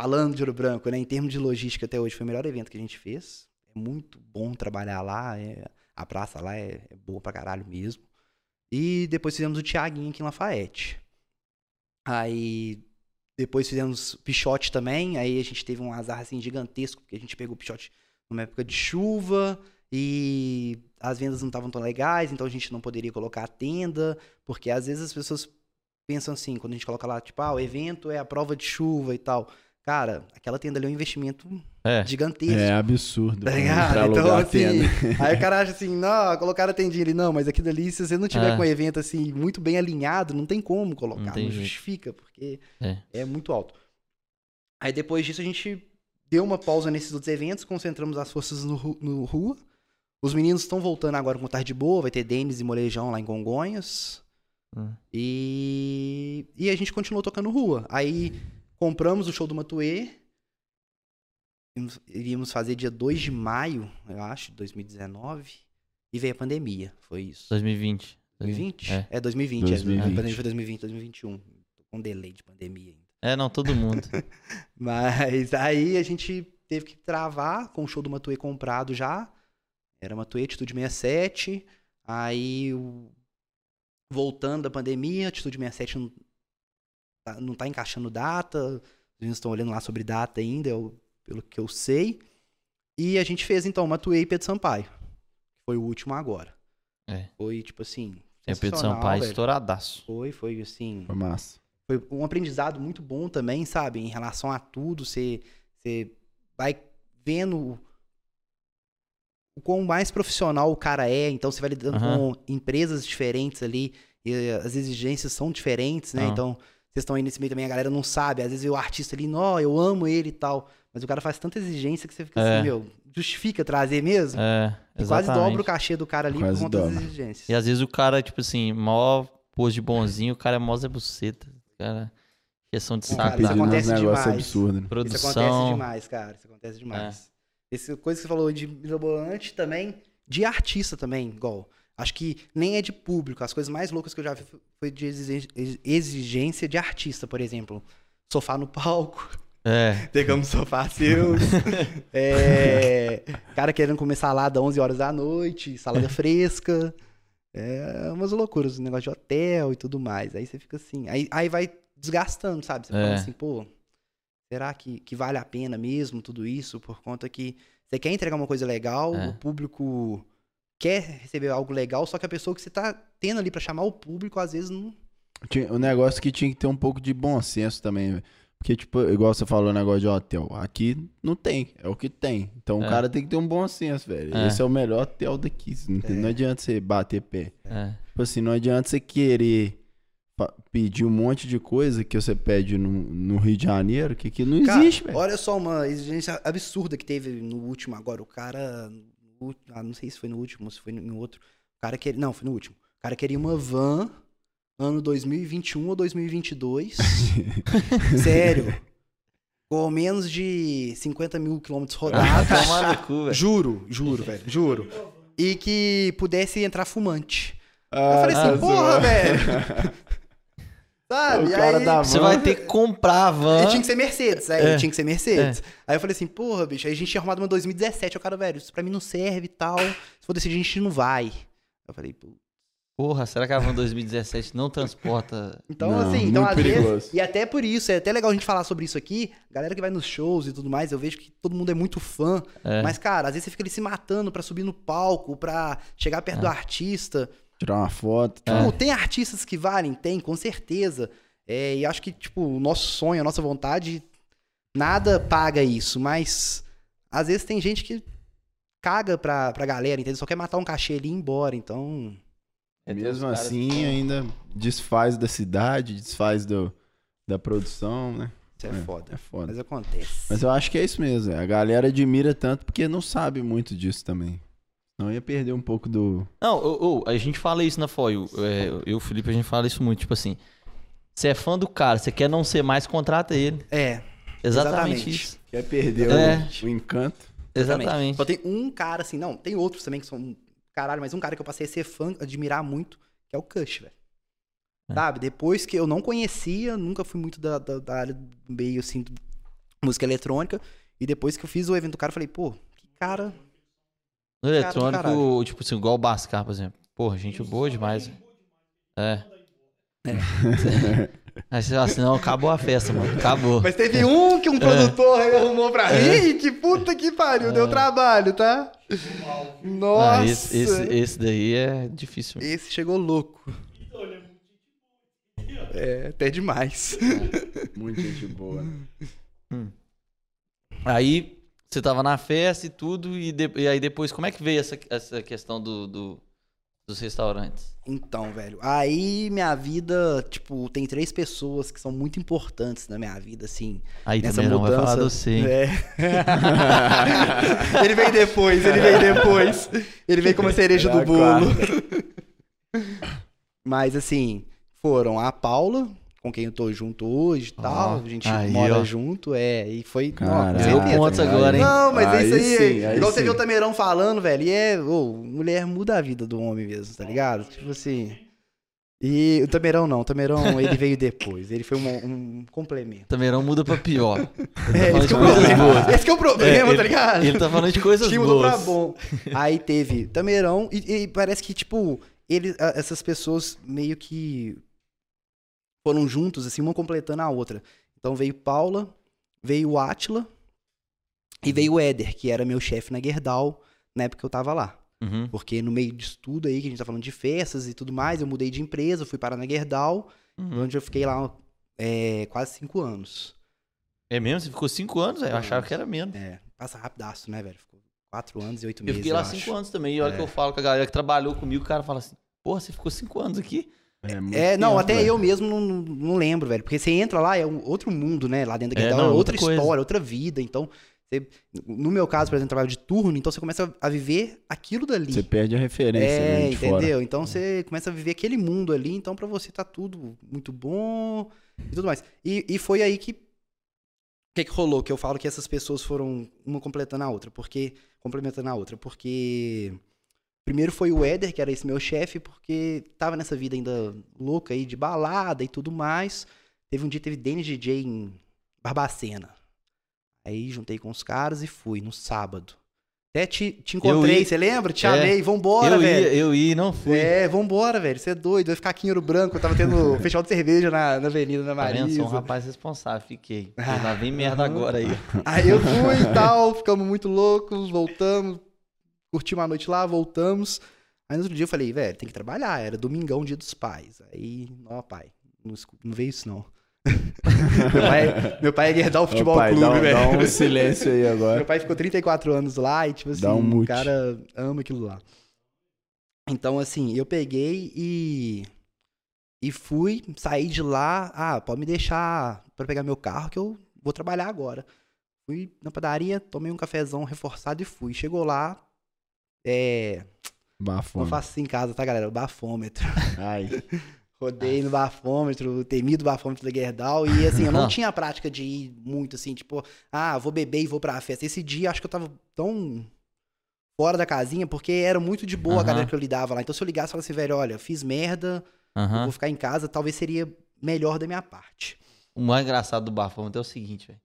falando de Ouro Branco, né, em termos de logística, até hoje foi o melhor evento que a gente fez. É muito bom trabalhar lá, é- a praça lá é, é boa pra caralho mesmo. E depois fizemos o Tiaguinho aqui em Lafayette. Aí depois fizemos Pichote também, aí a gente teve um azar assim gigantesco, porque a gente pegou o Pichote numa época de chuva e as vendas não estavam tão legais, então a gente não poderia colocar a tenda, porque às vezes as pessoas pensam assim, quando a gente coloca lá, tipo, ah, o evento é a prova de chuva e tal. Cara, aquela tenda ali é um investimento É. gigantesco. É absurdo. Tá pra- ligado? Então, assim, tenda. aí o cara acha assim, não, colocaram a tendinha ali. Não, mas aqui dali, se você não tiver É. com o evento assim, muito bem alinhado, não tem como colocar, Não não, justifica, porque É. é. muito alto. Aí depois disso a gente deu uma pausa nesses outros eventos, concentramos as forças no, no rua. Os meninos estão voltando agora com tarde boa, vai ter Denis e Molejão lá em Congonhas. Hum. E, e a gente continuou tocando rua. Aí compramos o show do Matuê. Iríamos- Iríamos fazer dia 2 de maio, eu acho, de 2019. E veio a pandemia. Foi isso. 2020. 2020? É. É, 2020. é. 2020. A pandemia foi 2020, 2021. Tô com um delay de pandemia ainda. É, não, todo mundo. Mas aí a gente teve que travar com o show do Matuê comprado já. Era Matuê, Atitude 67. Aí, voltando da pandemia, Atitude 67 não tá, não tá encaixando data. Os meninos estão olhando lá sobre data ainda, eu- pelo que eu sei. E a gente fez então Matuê e Pedro Sampaio. Foi o último agora. É. Foi tipo assim. É Pedro Sampaio velho. estouradaço. Foi, foi assim. Foi massa. Foi um aprendizado muito bom também, sabe? Em relação a tudo, você, você vai vendo o quão mais profissional o cara é, então você vai lidando Aham. com empresas diferentes ali, e as exigências são diferentes, né? Ah. Então, vocês estão aí nesse meio também, a galera não sabe, às vezes o artista ali, não, eu amo ele e tal, mas o cara faz tanta exigência que você fica É. assim, meu, justifica trazer mesmo? É, E quase dobra o cachê do cara ali Quase por conta das dobra. exigências. E às vezes o cara, tipo assim, mó pôs de bonzinho, o cara é mó Zé Buceta. O cara, questão de Cara, saco, isso Pedindo uns acontece demais. absurdos. né? Isso produção. acontece demais, cara. Isso acontece demais. É. Essa coisa que você falou de mirabolante também, de artista também, igual. Acho que nem é de público. As coisas mais loucas que eu já vi foi de exigência de artista, por exemplo. Sofá no palco. É, Pegamos sofá seus. É, cara querendo comer salada 11 horas da noite, salada fresca. É umas loucuras, um negócio de hotel e tudo mais. Aí você fica assim. Aí, aí vai desgastando, sabe? Você É. fala assim, pô, será que, que vale a pena mesmo tudo isso? Por conta que você quer entregar uma coisa legal, É. o público quer receber algo legal, só que a pessoa que você tá tendo ali pra chamar o público, às vezes não. O negócio que tinha que ter um pouco de bom senso também, velho. Porque, tipo, igual você falou o negócio de hotel. Aqui não tem, é o que tem. Então É. o cara tem que ter um bom senso, velho. É. Esse é o melhor hotel daqui. Não, É. não adianta você bater pé. é. Tipo assim, não adianta você querer pedir um monte de coisa que você pede no, no Rio de Janeiro, que aqui não Cara, existe, velho. olha só uma exigência absurda que teve no último agora. O cara. Ah, não sei se foi no último, se foi no outro. O cara queria. Não, foi no último. O cara queria uma van ano 2021 ou 2022. Sério. Com menos de 50 mil quilômetros rodados. Tomar no cu, velho. juro, juro, velho. Juro. E que pudesse entrar fumante. Ah, Eu falei assim, tá porra, velho. Sabe? O cara Aí- da Você van- vai ter que comprar a van. e tinha que ser Mercedes, é, É. tinha que ser Mercedes. Aí eu falei assim, porra, bicho, aí a gente tinha arrumado uma 2017, o cara, velho, isso pra mim não serve e tal. Se for decidir, a gente não vai. Eu falei, pô. Porra, será que a van 2017 não transporta? Então, Não, assim, então muito às perigoso. vezes. E até por isso, é até legal a gente falar sobre isso aqui. Galera que vai nos shows e tudo mais, eu vejo que todo mundo é muito fã. É. Mas, cara, às vezes você fica ali se matando pra subir no palco, pra chegar perto do artista. Tirar uma foto. É. Tipo, tem artistas que valem? Tem, com certeza. É, e acho que, tipo, o nosso sonho, a nossa vontade, nada paga isso. Mas, às vezes tem gente que caga pra, pra galera, entendeu? Só quer matar um cachê ali e ir embora. Então, É, Mesmo assim, que- ainda desfaz da cidade, desfaz do, da produção, né? isso é, É foda. foda. Mas acontece. Mas eu acho que é isso mesmo. A galera admira tanto porque não sabe muito disso também. Não ia perder um pouco do. Não, ô, a gente fala isso na FOI. é, eu e o Felipe, a gente fala isso muito. Tipo assim, você é fã do cara, você quer não ser mais, contrata ele. É, Exatamente, Exatamente. isso. Quer perder É. o, o encanto. Exatamente. Só tem um cara, assim, não, tem outros também que são caralho, mas um cara que eu passei a ser fã, admirar muito, que é o Kush, velho. É. Sabe? Depois que eu não conhecia, nunca fui muito da, da, da área do meio, assim, música eletrônica. E depois que eu fiz o evento do cara, eu falei, pô, que cara. No eletrônico, tipo assim, igual o Bascar, por exemplo. Porra, gente boa demais. É. Aí você fala assim, não, acabou a festa, mano. Acabou. Mas teve um que um produtor aí arrumou pra É. mim, que puta que pariu, deu trabalho, tá? Nossa! Ah, esse, esse, esse daí é difícil. Esse chegou louco. É, até demais. Muita gente boa. né? Aí você tava na festa e tudo, e, de- e aí depois, como é que veio essa, essa questão do, do- dos restaurantes? Então, velho, aí minha vida, tipo, tem três pessoas que são muito importantes na minha vida, assim. Aí nessa também não vai mudança. falar do você, hein? É. ele veio depois, ele veio depois. Ele veio como a cereja do bolo. Mas, assim, foram a Paula, com quem eu tô junto hoje e tal. A gente aí, mora ó. junto, é. E foi. Deu certeza. pontos agora, hein? Não, mas é isso aí. sim, aí igual você sim. viu o Tameirão falando, velho. E é. ô, mulher muda a vida do homem mesmo, tá ligado? Tipo assim. E o Tameirão não, o Tameirão ele veio depois. Ele foi um, um complemento. Também não muda pra pior. É, esse que é o Coisas problema. boas. Esse que é o problema, É, tá ligado? Ele tá falando de coisas Que mudou pra boas. bom. Aí teve Tameirão e, e parece que, tipo, ele, essas pessoas meio que foram juntos, assim, uma completando a outra. Então veio Paula, veio o Átila e veio o Éder, que era meu chefe na Gerdau na época que eu tava lá. Uhum. Porque no meio disso tudo aí, que a gente tá falando de festas e tudo mais, eu mudei de empresa, fui parar na Gerdau, Uhum. onde eu fiquei lá é, quase cinco anos. É mesmo? Você ficou cinco anos? Eu achava que era menos. É, passa rapidaço, né, velho? Ficou quatro anos e oito Eu meses. fiquei lá acho. cinco anos também. E olha É. que eu falo com a galera que trabalhou comigo, o cara fala assim, porra, você ficou cinco anos aqui? Muito É, não, tempo, até velho. eu mesmo não, não lembro, velho. Porque você entra lá, é um outro mundo, né? Lá dentro da É, Gerdau, não, é outra outra coisa. história, outra vida. Então, você- no meu caso, por exemplo, trabalho de turno, então você começa a viver aquilo dali. Você perde a referência é, né, de entendeu? fora. Então você começa a viver aquele mundo ali, então pra você tá tudo muito bom e tudo mais. E, e foi aí que. O que, que rolou? Que eu falo que essas pessoas foram uma completando a outra, porque. Complementando a outra, porque. Primeiro foi o Éder, que era esse meu chefe, porque tava nessa vida ainda louca aí de balada e tudo mais. Teve um dia, teve Dennis DJ em Barbacena. Aí juntei com os caras e fui no sábado. Até te, te encontrei, ia- você lembra? Te É. chamei, vambora, eu velho. ia, eu ia e não fui. É, vambora, velho. Você é doido. Vai ficar aqui em Ouro Branco. Eu tava tendo festival de cerveja na, na Avenida da Tá vendo? Marisa. Sou um rapaz responsável, fiquei. Ah, lá vem merda agora aí. Aí eu fui e tal, ficamos muito loucos, voltamos, curtimos a noite lá, voltamos. Aí no outro dia eu falei, velho, tem que trabalhar. Era domingão, dia dos pais. Aí, ó, pai, não, não veio isso não. meu, pai, meu pai é Gerdau Ô, Futebol pai, Clube, um- velho. dá um silêncio aí agora. Meu pai ficou 34 anos lá e, tipo assim, um o cara ama aquilo lá. Então, assim, eu peguei e. E fui, saí de lá. Ah, pode me deixar pra pegar meu carro que eu vou trabalhar agora. Fui na padaria, tomei um cafezão reforçado e fui. Chegou lá. É. Não Bafona. faço isso em casa, tá, galera? O bafômetro. Ai, Rodei no bafômetro, temido bafômetro da Gerdau. E assim, eu não Não. tinha a prática de ir muito assim, tipo, ah, vou beber e vou pra festa. Esse dia acho que eu tava tão fora da casinha, porque era muito de boa a Aham. galera que eu lidava lá. Então se eu ligasse e falasse velho, olha, fiz merda, eu Aham. vou ficar em casa, talvez seria melhor da minha parte. O mais engraçado do bafômetro é o seguinte, velho.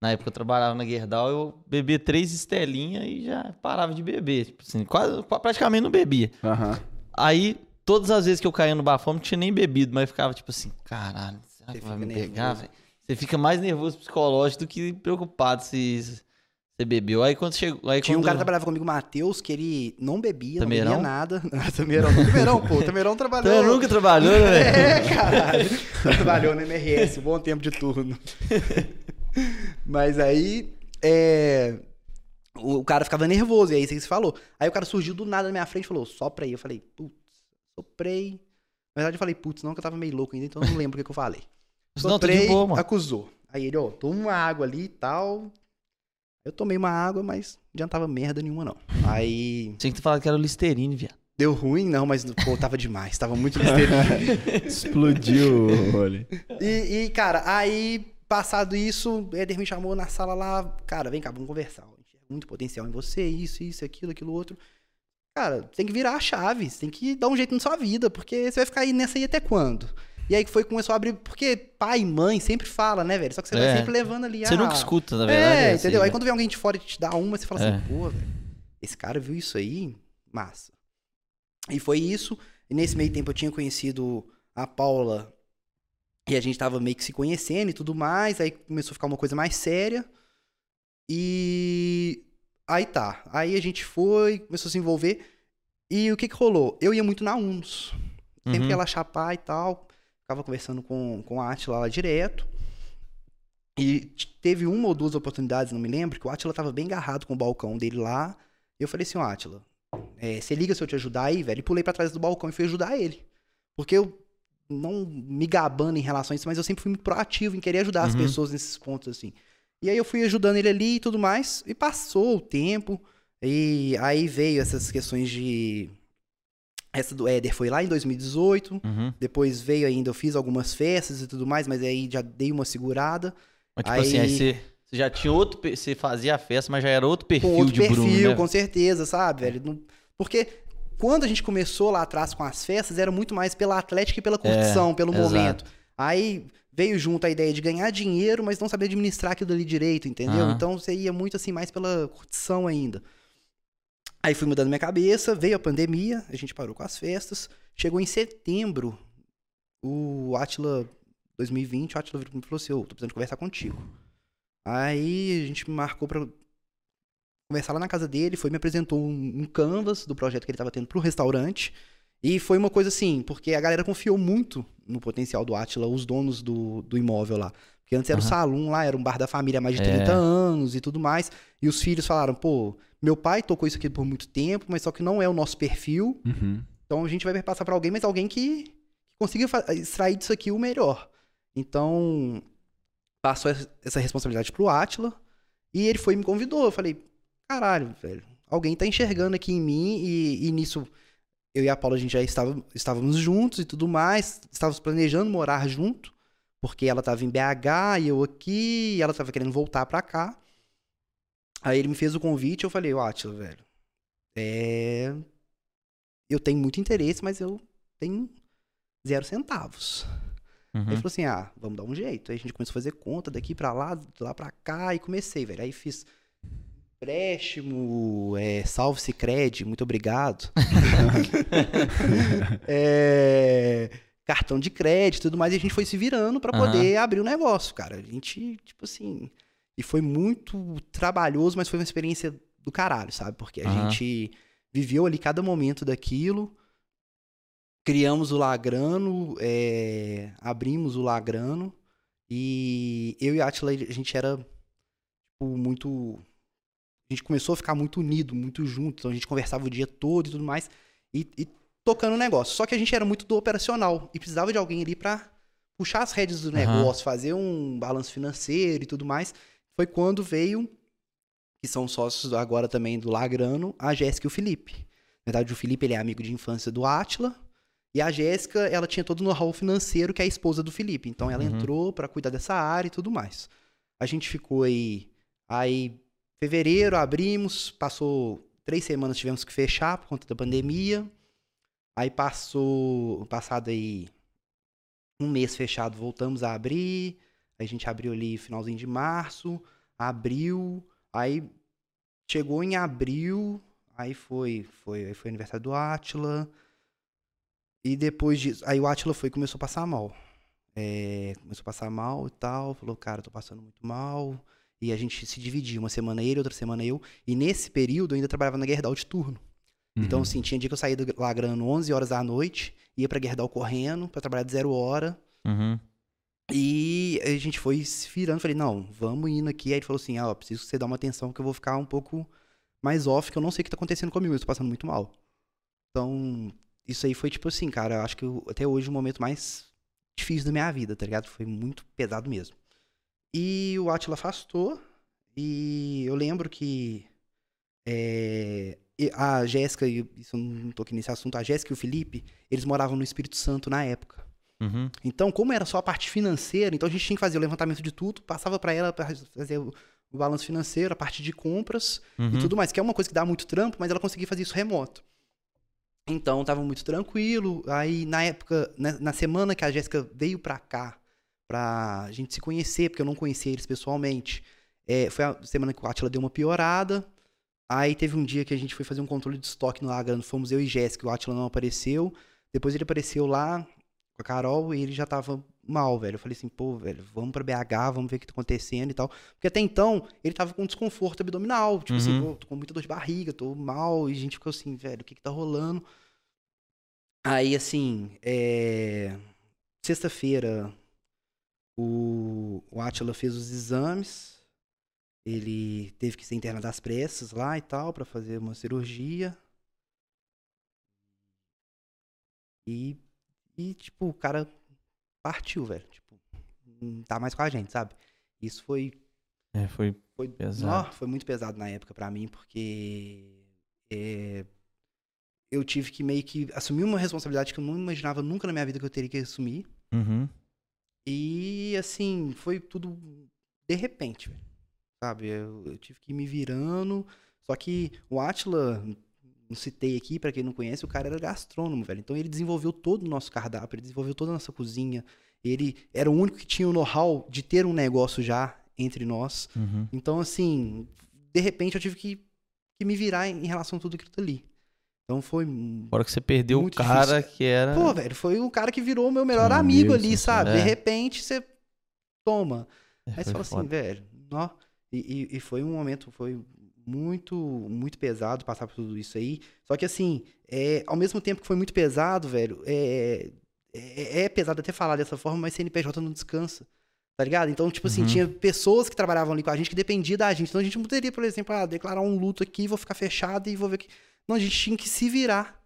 Na época eu trabalhava na Gerdau, eu bebia três estelinhas e já parava de beber. Tipo assim, quase, praticamente não bebia. aham. Aí todas as vezes que eu caía no bafômetro, não tinha nem bebido, mas ficava tipo assim, caralho, será que vai me pegar, nervoso. velho? Você fica mais nervoso psicológico do que preocupado se você bebeu. Aí quando chegou. Aí Tinha um quando... cara que trabalhava comigo, o Matheus, que ele não bebia, não Tameirão? bebia nada. Não, Tameirão, não. Tameirão, pô. Tameirão trabalhou. Você nunca trabalhou, né, velho? É, caralho. Trabalhou no MRS, bom tempo de turno. Mas aí, é, o cara ficava nervoso, e aí você falou. Aí o cara surgiu do nada na minha frente e falou, sopra aí. Eu falei, putz, soprei. Na verdade eu falei, putz, não, que eu tava meio louco ainda, então eu não lembro o que, que eu falei. Não, tô de Soprei, boa, mano. acusou. Aí ele, ó, toma uma água ali e tal. Eu tomei uma água, mas não adiantava merda nenhuma, não. Aí Tinha que ter falado que era o Listerine, viado. deu ruim, não, mas pô, tava demais, tava muito listerine. Explodiu o olho. E, e, cara, aí, passado isso, o Éder me chamou na sala lá, cara, vem cá, vamos conversar. Muito potencial em você, isso, isso, aquilo, aquilo, outro. Cara, você tem que virar a chave, você tem que dar um jeito na sua vida, porque você vai ficar aí nessa aí até quando? E aí que foi começou a abrir, porque pai e mãe sempre fala, né, velho? Só que você É. vai sempre levando ali Você a... nunca escuta, na verdade. É, assim, entendeu? Aí né? quando vem alguém de fora e te dá uma, você fala É. assim, pô, velho, esse cara viu isso aí, massa. E foi isso. E nesse meio tempo eu tinha conhecido a Paula e a gente tava meio que se conhecendo e tudo mais. Aí começou a ficar uma coisa mais séria. E aí tá. Aí a gente foi, começou a se envolver. E o que que rolou? Eu ia muito na UNS. Sempre Uhum. ia lá chapar e tal. Ficava conversando com, com a Atila lá direto. E teve uma ou duas oportunidades, não me lembro, que o Atila tava bem agarrado com o balcão dele lá. E eu falei assim, ó, Atila, é, você liga se eu te ajudar aí, velho? E pulei pra trás do balcão e fui ajudar ele. Porque eu, não me gabando em relação a isso, mas eu sempre fui muito proativo em querer ajudar as Uhum. pessoas nesses pontos, assim. E aí eu fui ajudando ele ali e tudo mais, e passou o tempo, e aí veio essas questões de... Essa do Éder foi lá em 2018, Uhum. depois veio ainda, eu fiz algumas festas e tudo mais, mas aí já dei uma segurada. Mas, tipo assim, Aí- aí você, você já tinha outro. Você fazia a festa, mas já era outro perfil com outro de perfil, Bruno. Né? com certeza, sabe, velho? Não- Porque quando a gente começou lá atrás com as festas, era muito mais pela atlética e pela curtição, pelo exato. momento. Aí veio junto a ideia de ganhar dinheiro, mas não saber administrar aquilo ali direito, entendeu? Aham. Então você ia muito assim, mais pela curtição ainda. Aí fui mudando minha cabeça, veio a pandemia, a gente parou com as festas. Chegou em setembro, o Atila 2020, o Atila virou pra mim e falou assim: Ô, tô precisando conversar contigo. Aí a gente marcou pra conversar lá na casa dele, foi me apresentou um, um canvas do projeto que ele tava tendo pro restaurante. E foi uma coisa assim, porque a galera confiou muito no potencial do Atila, os donos do, do imóvel lá. Porque antes era o Aham. salão lá, era um bar da família há mais de É. 30 anos e tudo mais. E os filhos falaram, pô, meu pai tocou isso aqui por muito tempo, mas só que não é o nosso perfil. Uhum. Então a gente vai passar pra alguém, mas alguém que, consiga extrair disso aqui o melhor. Então, passou essa- essa responsabilidade pro Atila e ele foi e me convidou. Eu falei, caralho, velho, alguém tá enxergando aqui em mim e, e nisso eu e a Paula a gente já estava, estávamos juntos e tudo mais, estávamos planejando morar junto, porque ela tava em BH e eu aqui, e ela tava querendo voltar pra cá. Aí ele me fez o convite, eu falei, ô Atila, velho, é eu tenho muito interesse, mas eu tenho zero centavos. Aí Uhum. ele falou assim: ah, vamos dar um jeito. Aí a gente começou a fazer conta daqui pra lá, de lá pra cá, e comecei, velho. Aí fiz empréstimo, é, salve Cicred, muito obrigado. É, cartão de crédito e tudo mais, e a gente foi se virando pra Aham. poder abrir o negócio, cara. A gente, tipo assim. E foi muito trabalhoso, mas foi uma experiência do caralho, sabe? Porque a Aham. gente viveu ali cada momento daquilo. Criamos o Lagrano, é, abrimos o Lagrano. E eu e a Atila, a gente era tipo, muito. A gente começou a ficar muito unido, muito junto. Então a gente conversava o dia todo e tudo mais. E, e tocando o negócio. Só que a gente era muito do operacional. E precisava de alguém ali pra puxar as rédeas do negócio, fazer um balanço financeiro e tudo mais. Foi quando veio, que são sócios agora também do Lagrano, a Jéssica e o Felipe. Na verdade, o Felipe ele é amigo de infância do Átila. E a Jéssica, ela tinha todo o know-how financeiro, que é a esposa do Felipe. Então ela Uhum. entrou pra cuidar dessa área e tudo mais. A gente ficou aí. Aí, fevereiro, abrimos. Passou três semanas, tivemos que fechar por conta da pandemia. Aí passou. Passado aí um mês fechado, voltamos a abrir. A gente abriu ali finalzinho de março. Abril. Aí chegou em abril. Aí foi, foi, aí foi aniversário do Átila. E depois disso, aí o Atila foi começou a passar mal. É, começou a passar mal e tal, falou, cara, tô passando muito mal. E a gente se dividia, uma semana ele, outra semana eu. E nesse período eu ainda trabalhava na Gerdau de turno. Então, Uhum. assim, tinha dia que eu saía do Lagrano 11 horas da noite, ia pra Gerdau correndo, pra trabalhar de zero hora. Uhum. E a gente foi se virando, falei, não, vamos indo aqui. Aí ele falou assim, ah, ó, preciso que você dê uma atenção que eu vou ficar um pouco mais off, que eu não sei o que tá acontecendo comigo, eu tô passando muito mal. Então, isso aí foi tipo assim, cara, eu acho que eu- até hoje o momento mais difícil da minha vida, tá ligado? Foi muito pesado mesmo. E o Atila afastou, e eu lembro que é, a Jéssica, e isso eu não tô aqui nesse assunto, a Jéssica e o Felipe, eles moravam no Espírito Santo na época. Uhum. Então, como era só a parte financeira, então a gente tinha que fazer o levantamento de tudo, passava pra ela pra fazer o, o balanço financeiro, a parte de compras Uhum. e tudo mais, que é uma coisa que dá muito trampo, mas ela conseguia fazer isso remoto. Então, tava muito tranquilo. Aí, na época, na, na semana que a Jéssica veio pra cá, pra gente se conhecer, porque eu não conhecia eles pessoalmente, é, foi a semana que o Atila deu uma piorada. Aí teve um dia que a gente foi fazer um controle de estoque no Lagrano, fomos eu e Jéssica, o Atila não apareceu. Depois ele apareceu lá com a Carol e ele já tava mal, velho. Eu falei assim, pô, velho, vamos pra BH, vamos ver o que tá acontecendo e tal. Porque até então, ele tava com desconforto abdominal. Tipo assim, Uhum. pô, tô com muita dor de barriga, tô mal. E a gente ficou assim, velho, o que que tá rolando? Aí, assim, é... Sexta-feira, o, o Atila fez os exames. Ele teve que ser internado às pressas lá e tal, pra fazer uma cirurgia. E, e, tipo, o cara partiu, velho. Tipo, não tá mais com a gente, sabe? Isso foi É, foi. foi, Pesado. Foi muito pesado na época pra mim, porque é, eu tive que meio que assumir uma responsabilidade que eu não imaginava nunca na minha vida que eu teria que assumir. Uhum. E assim, foi tudo de repente. Sabe? Eu, eu tive que ir me virando. Só que o Atila, não citei aqui, pra quem não conhece, o cara era gastrônomo, velho. Então ele desenvolveu todo o nosso cardápio, ele desenvolveu toda a nossa cozinha. Ele era o único que tinha o know-how de ter um negócio já entre nós. Uhum. Então, assim, de repente eu tive que, que me virar em, em relação a tudo aquilo ali. Então foi. Fora que você perdeu o cara que era. Pô, velho, foi o cara que virou o meu melhor Um amigo amigo, ali, sabe? é. De repente você toma. É, Aí você fala assim, foda. velho, ó. E, e, e foi um momento, foi muito, muito pesado passar por tudo isso aí. Só que assim, é, ao mesmo tempo que foi muito pesado, velho, é, é, é pesado até falar dessa forma, mas CNPJ não descansa. Tá ligado? Então, tipo assim, Uhum. tinha pessoas que trabalhavam ali com a gente que dependia da gente. Então a gente não poderia, por exemplo, ah, declarar um luto aqui, vou ficar fechado e vou ver que. Não, a gente tinha que se virar.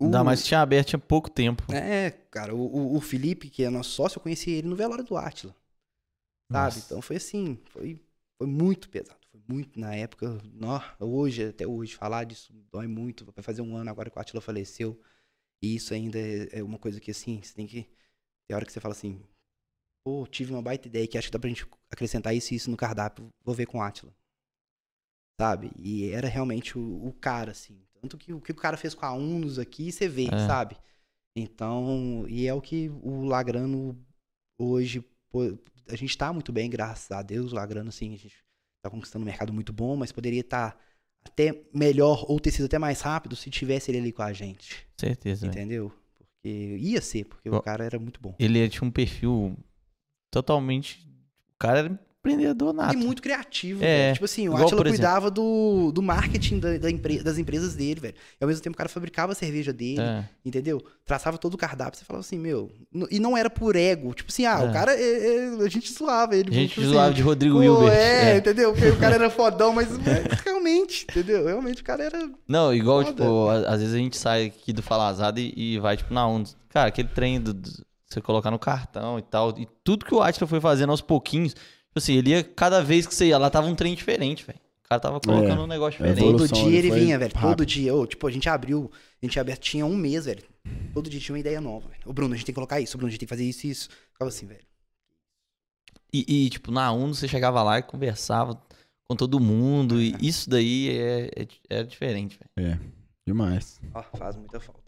Ainda O- mais tinha aberto, tinha pouco tempo. é, cara, o, o- o Felipe, que é nosso sócio, eu conheci ele no velório do Átila, sabe? Nossa. Então foi assim, foi, foi muito pesado. Foi muito na época. Nó, hoje, até hoje, falar disso dói muito. Vai fazer um ano agora que o Átila faleceu. E isso ainda é, é uma coisa que, assim, você tem que. Tem hora que você fala assim, pô, tive uma baita ideia que acho que dá pra gente acrescentar isso e isso no cardápio. Vou ver com o Átila. Sabe? E era realmente o, o cara, assim. Tanto que o que o cara fez com a Unos aqui, você vê, É. sabe? Então, e é o que o Lagrano hoje, a gente tá muito bem, graças a Deus, o Lagrano, assim, a gente tá conquistando um mercado muito bom, mas poderia estar até melhor ou ter sido até mais rápido se tivesse ele ali com a gente, Certeza. entendeu? Porque ia ser, porque Ó, o cara era muito bom. Ele tinha um perfil totalmente. O cara era empreendedor nato. E muito criativo, É, velho. Tipo assim, o Atila cuidava do, do marketing da, da empre- das empresas dele, velho. E ao mesmo tempo o cara fabricava a cerveja dele, É. entendeu? Traçava todo o cardápio. Você falava assim, meu. E não era por ego. Tipo assim, ah, É. o cara, é- é- a gente zoava ele. A gente tipo assim, zoava de Rodrigo pô, Hilbert. É, É. entendeu? Porque o cara era fodão, mas realmente, entendeu? Realmente o cara era. Não, igual, Foda. tipo, a- às vezes a gente sai aqui do Falazada e, e vai, tipo, na onda. Cara, aquele trem do, do- você colocar no cartão e tal. E tudo que o Atila foi fazendo aos pouquinhos. Tipo assim, ele ia, cada vez que você ia lá, tava um trem diferente, velho. O cara tava colocando É, um negócio é diferente. evolução. Todo dia ele vinha, velho. Todo dia. Ô, tipo, a gente abriu. A gente aberto, tinha um mês, velho. Todo dia tinha uma ideia nova, velho. Ô, Bruno, a gente tem que colocar isso. Ô, Bruno, a gente tem que fazer isso e isso. Ficava assim, velho. E, e, tipo, na Uno você chegava lá e conversava com todo mundo. E isso daí é, é, é diferente, velho. É, demais. Ó, faz muita falta.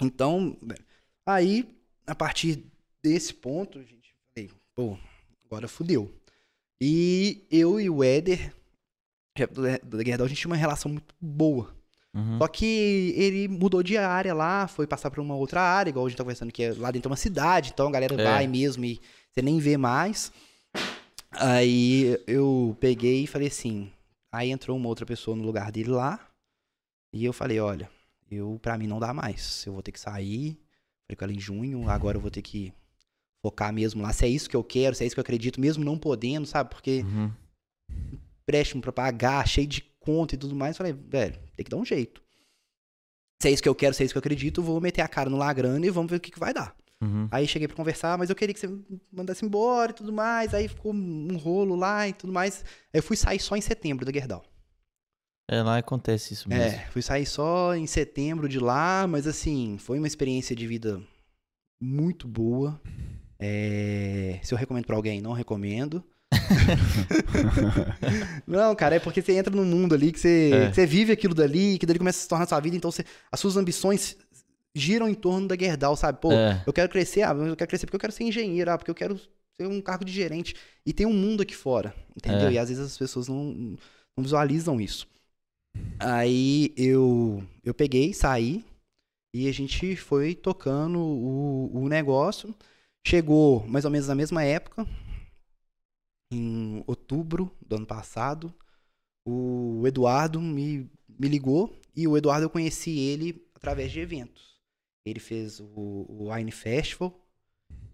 Então, velho, aí, a partir desse ponto, a gente falei, pô, agora fudeu. E eu e o Éder, é do Gerdau, a gente tinha uma relação muito boa. Uhum. Só que ele mudou de área lá, foi passar pra uma outra área, igual a gente tá conversando que é lá dentro é uma cidade, então a galera É. vai mesmo e você nem vê mais. Aí eu peguei e falei assim, aí entrou uma outra pessoa no lugar dele lá, e eu falei, olha, eu para mim não dá mais, eu vou ter que sair, falei com ela em junho, agora eu vou ter que focar mesmo lá, se é isso que eu quero, se é isso que eu acredito, mesmo não podendo, sabe? Porque Uhum. empréstimo pra pagar, cheio de conta e tudo mais. Falei, velho, tem que dar um jeito. Se é isso que eu quero, se é isso que eu acredito, vou meter a cara no Lagrana e vamos ver o que, que vai dar. Uhum. Aí cheguei pra conversar, mas eu queria que você mandasse embora e tudo mais. Aí ficou um rolo lá e tudo mais. Aí eu fui sair só em setembro da Gerdau. É, lá acontece isso mesmo. É, fui sair só em setembro de lá, mas assim, foi uma experiência de vida muito boa. É, Se eu recomendo pra alguém, não recomendo. Não, cara, é porque você entra num mundo ali que você, É. que você vive aquilo dali, que dali começa a se tornar sua vida, então você- as suas ambições giram em torno da Gerdau, sabe? Pô, É. eu quero crescer, ah, eu quero crescer porque eu quero ser engenheiro, ah, porque eu quero ser um cargo de gerente. E tem um mundo aqui fora, entendeu? É. E às vezes as pessoas não, não visualizam isso. Aí eu, eu peguei, saí, e a gente foi tocando o, o negócio. Chegou mais ou menos na mesma época, em outubro do ano passado, o Eduardo me, me ligou, e o Eduardo eu conheci ele através de eventos. Ele fez o, o Wine Festival,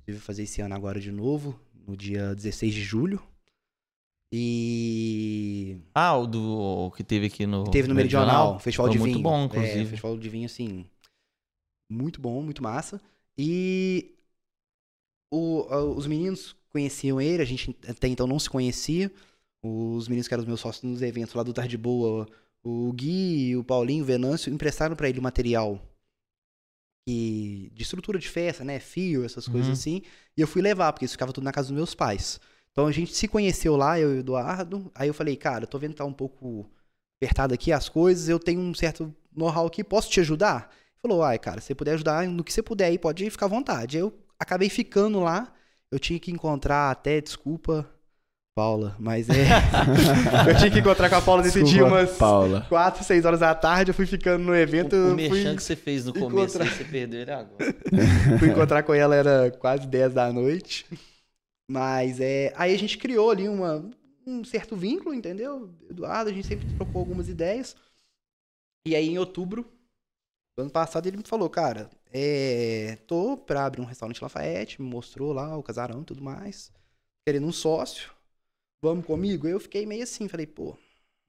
ele vai fazer esse ano agora de novo, no dia 16 de julho. E Ah, o do o que teve aqui no. teve no Meridional, Festival Foi de muito Vinho. bom, É, inclusive. festival de vinho, assim, muito bom, muito massa. E o- os meninos conheciam ele, a gente até então não se conhecia. Os meninos que eram os meus sócios nos eventos lá do Tarde Boa, o Gui, o Paulinho, o Venâncio, emprestaram pra ele material que, de estrutura de festa, né? Fio, essas coisas Uhum. assim. E eu fui levar, porque isso ficava tudo na casa dos meus pais. Então a gente se conheceu lá, eu e o Eduardo. Aí eu falei, cara, eu tô vendo que tá um pouco apertado aqui as coisas, eu tenho um certo know-how aqui, posso te ajudar? Ele falou, ai, cara, se você puder ajudar no que você puder aí, pode ficar à vontade. Eu acabei ficando lá, eu tinha que encontrar até, desculpa, Paula, mas é. eu tinha que encontrar com a Paula nesse dia Desculpa, umas Paula. 4, 6 horas da tarde, eu fui ficando no evento. O, o merchan que você fez no começo, encontrar- aí você perdeu ele agora. fui encontrar com ela, era quase 10 da noite. Mas é. Aí a gente criou ali uma, um certo vínculo, entendeu? Eduardo, a gente sempre trocou algumas ideias. E aí em outubro do ano passado ele me falou, cara, é, tô pra abrir um restaurante Lafayette, me mostrou lá o casarão e tudo mais. Querendo um sócio. Vamos comigo? Eu fiquei meio assim, falei, pô,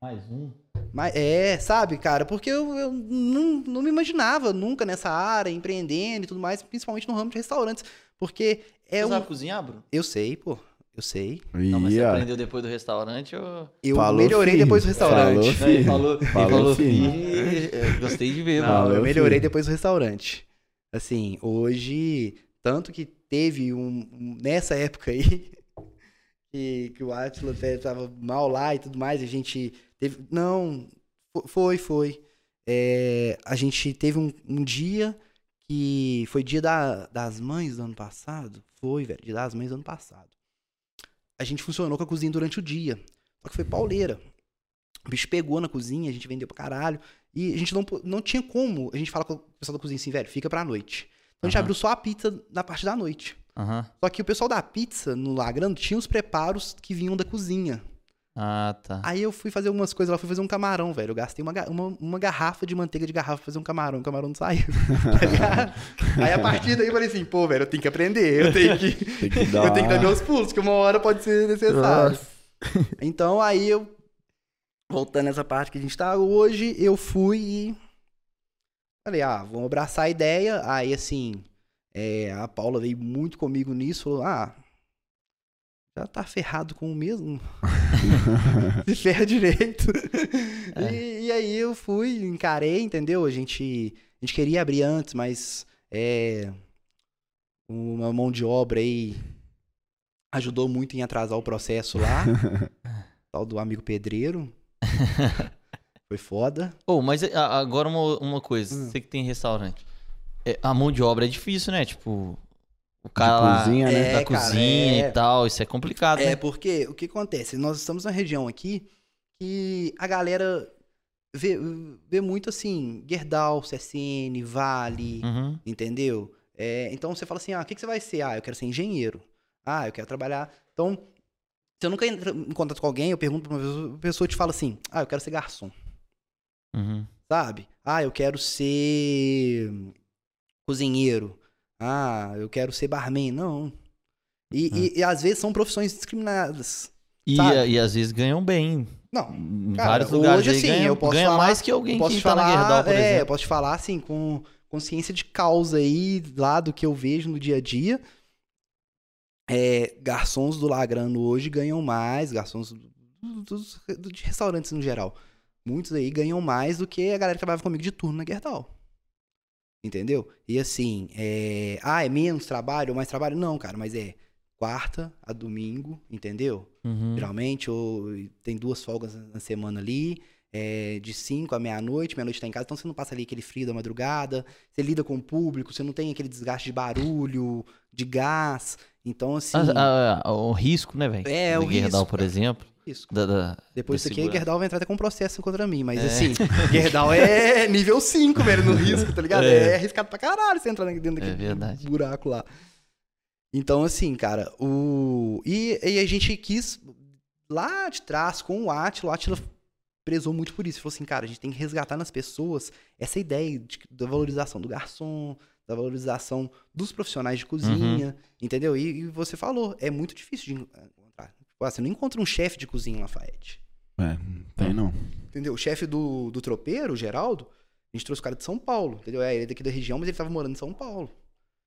Mais um. mas é, sabe, cara, porque eu, eu não, não me imaginava nunca nessa área, empreendendo e tudo mais, principalmente no ramo de restaurantes. Porque é você um. sabe cozinhar, Bruno? Eu sei, pô. Eu sei. Não, mas você ó. aprendeu depois do restaurante ou... Eu Falou, melhorei filho. depois do restaurante. Falou, Não, ele falou, ele Falou, falou filho. "Ih, eu gostei de ver, Não, mano. Eu melhorei filho. depois do restaurante. Assim, hoje, tanto que teve um. um- nessa época aí, que, que o Atila tava mal lá e tudo mais, a gente teve. Não, fo- foi, foi. É, a gente teve um, um dia que foi dia da- das mães do ano passado. Foi, velho, dia das mães do ano passado. A gente funcionou com a cozinha durante o dia. Só que foi pauleira. O bicho pegou na cozinha, a gente vendeu pra caralho. E a gente não, não tinha como. A gente fala com o pessoal da cozinha assim, velho, fica pra noite. Então a gente abriu só a pizza na parte da noite. Aham. Só que o pessoal da pizza, no Lagrando, tinha os preparos que vinham da cozinha. Ah, tá. Aí eu fui fazer algumas coisas lá, fui fazer um camarão, velho. Eu gastei uma, uma, uma garrafa de manteiga de garrafa pra fazer um camarão, o camarão não saiu. tá? Aí a partir daí eu falei assim, pô, velho, eu tenho que aprender, eu tenho que, Tem que dar. eu tenho que dar meus pulos, que uma hora pode ser necessário. Então aí eu, voltando nessa parte que a gente tá hoje, eu fui e falei, ah, vamos abraçar a ideia. Aí assim, é, a Paula veio muito comigo nisso, falou, ah, já tá ferrado com o mesmo. Se ferra direito. É. E, e aí eu fui, encarei, entendeu? A gente, a gente queria abrir antes, mas é, uma mão de obra aí ajudou muito em atrasar o processo lá. Tal do amigo pedreiro. Foi foda. Oh, mas agora uma, uma coisa, Hum. você que tem restaurante. É, a mão de obra é difícil, né? Tipo, o cara lá cozinha, né? É, da cara, cozinha é. e tal, isso é complicado, É né? porque o que acontece? Nós estamos na região aqui que a galera vê, vê muito assim, Gerdau, CSN, Vale, Uhum. entendeu? É, então você fala assim, ah, o que, que você vai ser? Ah, eu quero ser engenheiro. Ah, eu quero trabalhar. Então, se eu nunca entro em contato com alguém, eu pergunto pra uma pessoa, a pessoa te fala assim, ah, eu quero ser garçom, Uhum. sabe? Ah, eu quero ser cozinheiro. Ah, eu quero ser barman. Não. E, e- e às vezes são profissões discriminadas. E, e às vezes ganham bem. Não, Em Cara, vários lugares hoje, assim, ganha, eu posso ganha falar- mais que alguém posso que falar, tá na Gerdau, por é, eu exemplo. posso te falar assim com consciência de causa aí lá do que eu vejo no dia a dia. É, garçons do Lagrano hoje ganham mais, garçons do- dos, do- de restaurantes no geral. Muitos aí ganham mais do que a galera que trabalhava comigo de turno na Gerdau. Entendeu? E assim, é... ah, é menos trabalho ou mais trabalho? Não, cara, mas é quarta a domingo, entendeu? Uhum. geralmente, ou tem duas folgas na semana ali, é, de 5 à meia-noite, meia-noite tá em casa, então você não passa ali aquele frio da madrugada, você lida com o público, você não tem aquele desgaste de barulho, de gás, então assim, Ah, ah, o risco, né, velho? É, o Gerdau, risco, por cara. exemplo. isso. Da, da- Depois disso aqui. Gerdau vai entrar até com processo contra mim, mas É. assim, Gerdau é nível 5, velho, no risco, tá ligado? É. É, arriscado pra caralho você entrar dentro daquele É buraco lá. Então, assim, cara, o. E, e a gente quis, lá de trás, com o Atila, o Atila prezou muito por isso. Falou assim, cara, a gente tem que resgatar nas pessoas essa ideia de- da valorização do garçom, da valorização dos profissionais de cozinha, entendeu? E, e você falou, é muito difícil de encontrar. Tipo, ah, você não encontra um chefe de cozinha em Lafayette. É, tem não. Entendeu? O chefe do, do tropeiro, o Geraldo, a gente trouxe o cara de São Paulo, entendeu? É, ele é daqui da região, mas ele tava morando em São Paulo.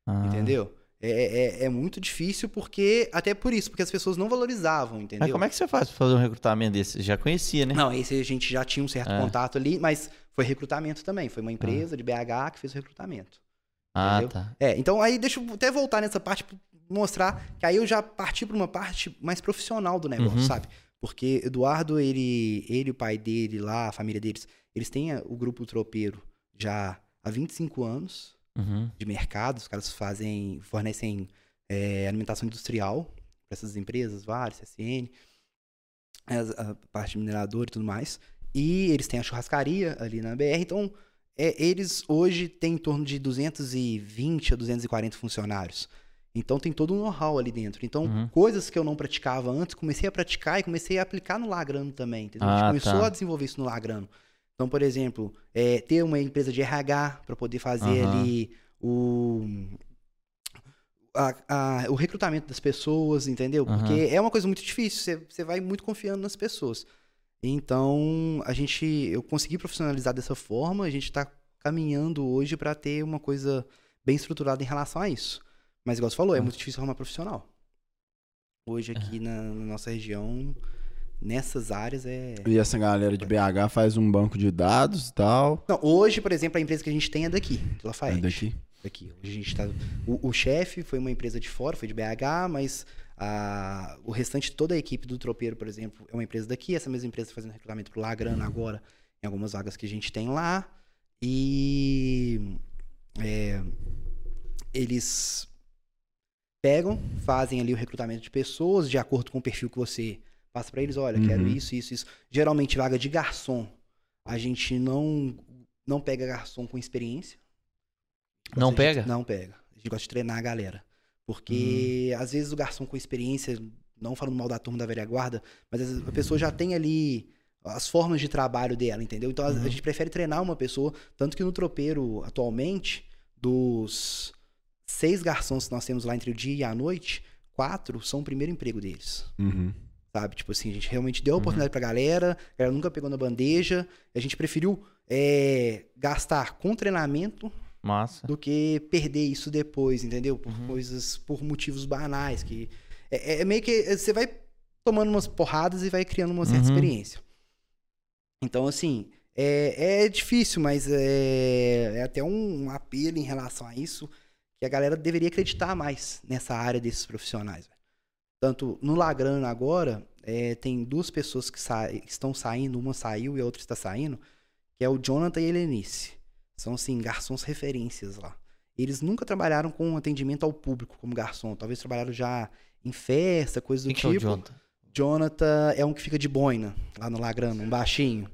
Ah. Entendeu? É, é, é muito difícil porque. Até por isso, porque as pessoas não valorizavam, entendeu? Mas como é que você faz pra fazer um recrutamento desse? Já conhecia, né? Não, esse a gente já tinha um certo É. contato ali, mas foi recrutamento também. Foi uma empresa de BH que fez o recrutamento. Ah, entendeu? tá. É, então aí deixa eu até voltar nessa parte pra mostrar que aí eu já parti para uma parte mais profissional do negócio, Uhum. sabe? Porque Eduardo, ele, ele, o pai dele lá, a família deles, eles têm o grupo tropeiro já há 25 anos Uhum. de mercado, os caras fazem, fornecem é, alimentação industrial para essas empresas, várias, CSN, a parte mineradora e tudo mais. E eles têm a churrascaria ali na BR, então é, eles hoje têm em torno de 220 a 240 funcionários. Então tem todo um know-how ali dentro. Então, Uhum. coisas que eu não praticava antes, comecei a praticar e comecei a aplicar no Lagrano também. Entendeu? a gente Ah, começou tá. a desenvolver isso no Lagrano. Então, por exemplo, é, ter uma empresa de RH para poder fazer Aham. ali o, a- a- o recrutamento das pessoas, entendeu? Porque é uma coisa muito difícil, você, você vai muito confiando nas pessoas. Então, a gente, eu consegui profissionalizar dessa forma, a gente está caminhando hoje para ter uma coisa bem estruturada em relação a isso. Mas, igual você falou, é Ah. muito difícil arrumar profissional. Hoje aqui na, na nossa região, nessas áreas é. E essa galera de BH faz um banco de dados e tal. Não, hoje, por exemplo, a empresa que a gente tem é daqui, É Lafayette. daqui. Daqui. Hoje a gente tá. O, o chefe foi uma empresa de fora, foi de BH, mas a, o restante, toda a equipe do tropeiro, por exemplo, é uma empresa daqui. Essa mesma empresa tá fazendo recrutamento pro Lagrana agora, em algumas vagas que a gente tem lá. E é, eles pegam, fazem ali o recrutamento de pessoas de acordo com o perfil que você passa pra eles. Olha, quero Uhum. isso, isso, isso. Geralmente vaga de garçom. A gente não não pega garçom com experiência. Não pega? não pega. A gente gosta de treinar a galera. Porque Hum. às vezes o garçom com experiência, não falando mal da turma da velha guarda, mas a pessoa já tem ali as formas de trabalho dela, entendeu? Então a- a Uhum. gente prefere treinar uma pessoa, tanto que no tropeiro atualmente, dos seis garçons que nós temos lá entre o dia e a noite, quatro são o primeiro emprego deles. Uhum. Sabe? Tipo assim, a gente realmente deu a Uhum. oportunidade pra galera, a galera nunca pegou na bandeja, a gente preferiu é, gastar com treinamento Massa. do que perder isso depois, entendeu? Por Uhum. coisas, por motivos banais, que é, é meio que você vai tomando umas porradas e vai criando uma certa Uhum. experiência. Então, assim, é, é difícil, mas é, é até um apelo em relação a isso, que a galera deveria acreditar mais nessa área desses profissionais. velho. Tanto no Lagrana agora, é, tem duas pessoas que sa- estão saindo, uma saiu e a outra está saindo, que é o Jonathan e a Helenice. São, assim, garçons referências lá. Eles nunca trabalharam com atendimento ao público como garçom. Talvez trabalharam já em festa, coisa do que é o tipo. Jonathan? Jonathan é um que fica de boina lá no Lagrano, um baixinho.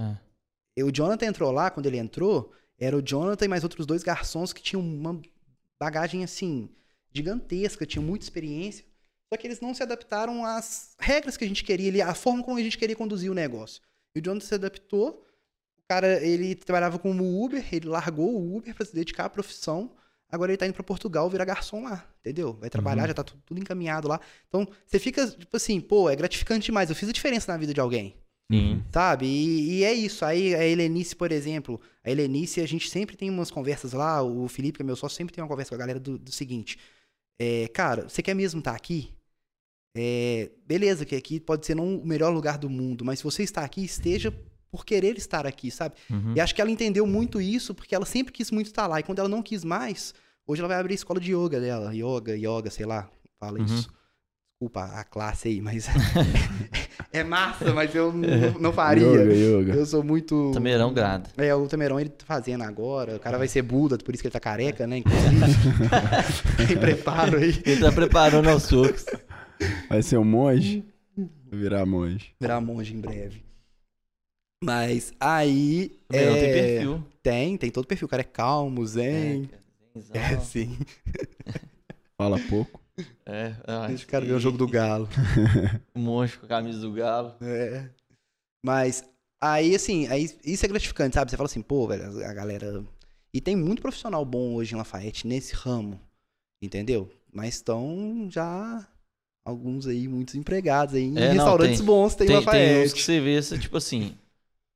É. o Jonathan entrou lá, quando ele entrou, era o Jonathan e mais outros dois garçons que tinham uma bagagem assim gigantesca, tinham muita experiência. Só que eles não se adaptaram às regras que a gente queria, ali, à forma como a gente queria conduzir o negócio. E o Jonathan se adaptou. O cara, ele trabalhava como Uber, ele largou o Uber para se dedicar à profissão. Agora ele tá indo para Portugal virar garçom lá, entendeu? Vai trabalhar, Uhum. já tá tudo, tudo encaminhado lá. Então, você fica, tipo assim, pô, é gratificante demais. Eu fiz a diferença na vida de alguém. Sim. Sabe? E, e é isso. Aí a Helenice, por exemplo, a Helenice, a gente sempre tem umas conversas lá, o Felipe, que é meu sócio, sempre tem uma conversa com a galera do, do seguinte. É, cara, você quer mesmo estar aqui? É, beleza, que aqui pode ser não o melhor lugar do mundo, mas se você está aqui, esteja por querer estar aqui, sabe? Uhum. E acho que ela entendeu muito isso, porque ela sempre quis muito estar lá. E quando ela não quis mais, hoje ela vai abrir a escola de yoga dela. Yoga, yoga, sei lá, fala Uhum. isso. Desculpa a classe aí, mas. é massa, mas eu não, não faria. Yoga, yoga. Eu sou muito. Tameirão grada. É, o Tamerão ele tá fazendo agora. O cara vai ser Buda, por isso que ele tá careca, né? Inclusive. Tem preparo aí. Ele tá preparando aos socos. Vai ser um monge? Virar monge. Virar monge em breve. Mas aí. Tameirão tem é, perfil. Tem, tem todo perfil. O cara é calmo, zen. zenzão. É, sim. Fala pouco. É, Deixa o cara ver o jogo do Galo. Um monstro com a camisa do Galo. É. Mas aí, assim, aí, isso é gratificante, sabe? Você fala assim, pô, velho, a galera. E tem muito profissional bom hoje em Lafayette nesse ramo, entendeu? Mas estão já alguns aí, muitos empregados aí em É, não, restaurantes tem- bons, tem, Tem, tem uns que Lafayette. você vê, tipo assim.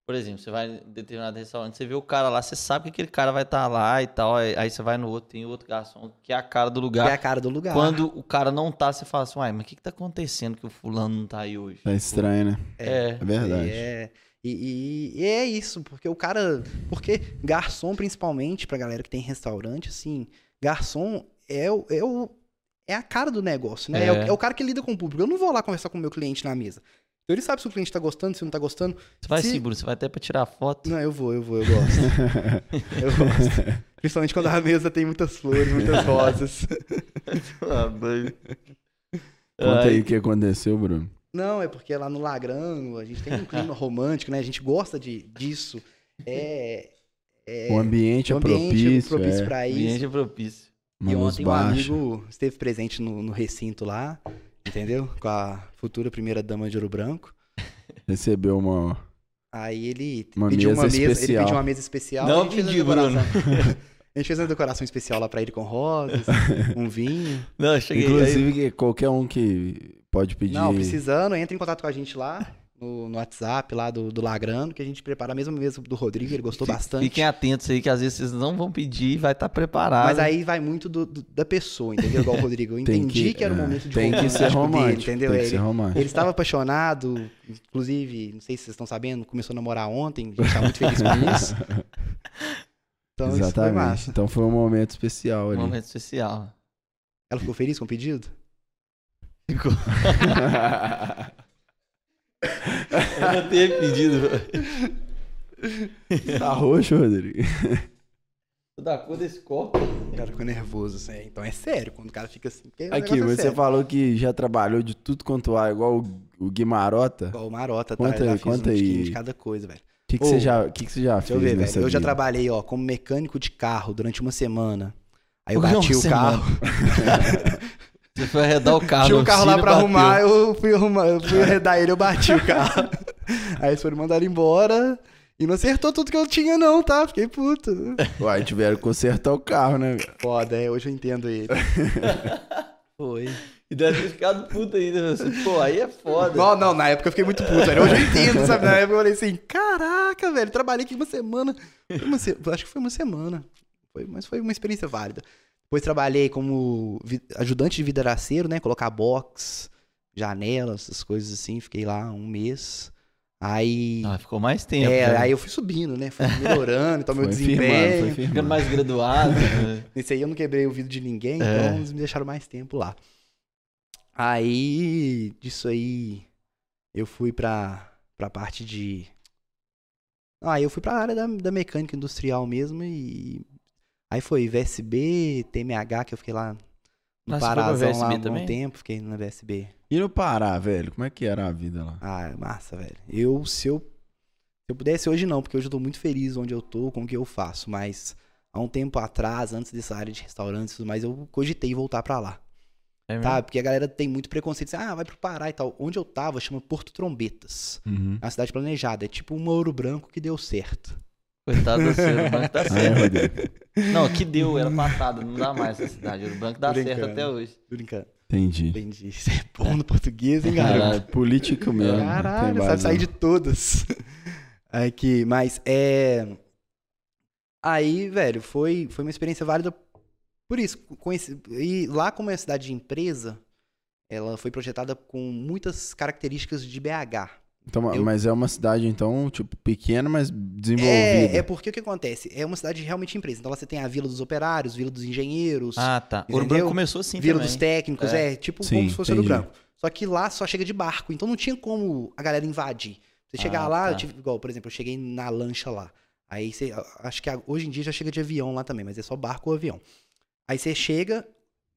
Por exemplo, você vai em determinado restaurante, você vê o cara lá, você sabe que aquele cara vai estar lá e tal. Aí você vai no outro, tem outro garçom que é a cara do Que lugar. é a cara do lugar. Quando o cara não tá, você fala assim, uai, mas o que, que tá acontecendo que o fulano não tá aí hoje? Tá estranho, né? É. É verdade. É. E, e- e é isso, porque o cara. Porque garçom, principalmente, pra galera que tem restaurante, assim, garçom é o. É, o, é a cara do negócio, né? É. o, É. é o cara que lida com o público. Eu não vou lá conversar com o meu cliente na mesa. Então ele sabe se o cliente tá gostando, se não tá gostando. Você vai Se- seguro, você vai até pra tirar foto. Não, eu vou, eu vou, eu gosto. eu gosto. Principalmente quando a mesa tem muitas flores, muitas rosas. Ah, doido. Conta Ai, aí o que aconteceu, Bruno. Não, é porque lá no Lagrano a gente tem um clima romântico, né? A gente gosta de, disso. É. é o ambiente o é ambiente propício. propício é. pra isso. ambiente é propício. E ontem um amigo esteve presente no, no recinto lá, entendeu? Com a futura primeira dama de Ouro Branco. Recebeu uma. Aí ele Uma pediu mesa uma mesa, ele especial. pediu uma mesa especial. Não a gente fez uma pedi, Bruno. decoração. A gente fez uma decoração especial lá pra ele com rosas, um vinho. Não, eu cheguei aí. Inclusive, que qualquer um que pode pedir. Não, precisando, entra em contato com a gente lá, no, no WhatsApp lá do, do Lagrano, que a gente prepara a mesma mesa do Rodrigo, ele gostou bastante. Fiquem atentos aí, que às vezes vocês não vão pedir e vai estar preparado. Mas aí vai muito do- do- da pessoa, entendeu? Igual o Rodrigo. Eu entendi que, era o é, momento de Tem que ser romântico dele, entendeu? Tem que Ele- ser romântico. Ele estava apaixonado, inclusive, não sei se vocês estão sabendo, começou a namorar ontem, a gente tá muito feliz com isso. Então isso foi Exatamente. massa. Então foi um momento especial Um ali. momento especial. Ela ficou feliz com o pedido? Ficou. Eu não teve pedido. tá roxo, Rodrigo. Da cor desse copo. O cara ficou nervoso, assim. Então é sério, quando o cara fica assim. o Aqui, é você sério. falou que já trabalhou de tudo quanto há, igual o, o Guimarota. O Igual o Marota, Conta tá? Eu já conta um aí. de cada coisa, velho. que, que, Ô, você já, que, que você já Deixa fez eu ver, nessa velho. Eu já vida? trabalhei, ó, como mecânico de carro durante uma semana. Aí eu Por que bati o carro. Você foi arredar o carro. Tinha um carro lá pra bateu. arrumar, eu fui arrumar, eu fui arredar ele, eu bati o carro. Aí eles foram mandar ele embora. E não acertou tudo que eu tinha, não, tá? Fiquei puto. Uai, tiveram que consertar o carro, né? Foda, é, hoje eu entendo ele. Foi. E deve ter ficado puta ainda. Você, Pô, aí é foda. Não, não, na época eu fiquei muito puto, velho. Hoje eu entendo, sabe? Na época eu falei assim, caraca, velho, trabalhei aqui uma semana. Foi uma se- Acho que foi uma semana. Foi, mas foi uma experiência válida. Depois trabalhei como ajudante de vidraceiro, né? Colocar box, janelas, essas coisas assim. Fiquei lá um mês. Aí. Ah, ficou mais tempo. é, né? aí eu fui subindo, né? Fui melhorando, então meu Foi firmando, desempenho. foi Ficando firmando. mais graduado. né? Nesse aí eu não quebrei o vidro de ninguém, É. então eles me deixaram mais tempo lá. Aí, disso aí, eu fui pra, pra parte de. Ah, eu fui pra área da, da mecânica industrial mesmo e. Aí foi VSB, TMH, que eu fiquei lá no Ah, você foi pra Parazão lá VSB um também? tempo, fiquei na VSB. E no Pará, velho? Como é que era a vida lá? Ah, massa, velho. Eu, se eu. Se eu pudesse hoje não, porque hoje eu tô muito feliz onde eu tô, com o que eu faço, mas há um tempo atrás, antes dessa área de restaurantes e tudo mais, eu cogitei voltar pra lá. É mesmo? Tá? Porque a galera tem muito preconceito, assim, ah, vai pro Pará e tal. Onde eu tava chama Porto Trombetas. Uhum. É uma cidade planejada, é tipo um ouro branco que deu certo. Coitado do seu, o banco certo. Rodrigo. Não, que deu, era passado, não dá mais essa cidade. O banco certo brincando. até hoje. Brincando. Entendi. Entendi. Você é bom no português, hein, garoto? Caralho, político mesmo. Caralho, sabe sair base, de todas. Aqui, mas é. Aí, velho, foi, foi uma experiência válida por isso. Conheci... E lá, como é uma cidade de empresa, ela foi projetada com muitas características de BH. Então, Eu- Mas é uma cidade, então, tipo, pequena, mas desenvolvida. É, é porque o que acontece? É uma cidade realmente empresa. Então lá você tem a Vila dos Operários, Vila dos Engenheiros, Ah, tá. Ouro Entendeu? Branco começou assim Vila também. dos Técnicos, É. é, tipo Sim, como se fosse Ouro. Branco. Só que lá só chega de barco, então não tinha como a galera invadir. Você chegar Ah, lá, tá. eu tive, igual, por exemplo, eu cheguei na lancha lá. Aí você, acho que hoje em dia já chega de avião lá também, mas é só barco ou avião. Aí você chega,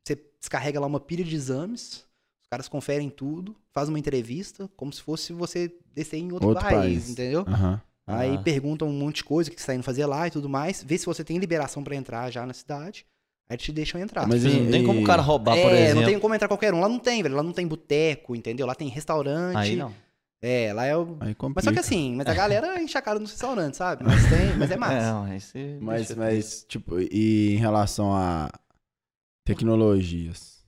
você descarrega lá uma pilha de exames, caras conferem tudo, faz uma entrevista, como se fosse você descer em outro, Outro país, país. entendeu? Aham. Aí Ah. perguntam um monte de coisa que você tá indo fazer lá e tudo mais, vê se você tem liberação pra entrar já na cidade, aí te deixam entrar. Mas Sim, não tem e- como o cara roubar, é, por exemplo. não tem como entrar qualquer um. Lá não tem, velho. Lá não tem boteco, entendeu? Lá tem restaurante. Aí não. É, lá é o. Mas só que assim, mas a galera enche a cara nos restaurantes, sabe? Mas tem, mas é É, massa. não, você Mas, mas, tipo, e em relação a tecnologias?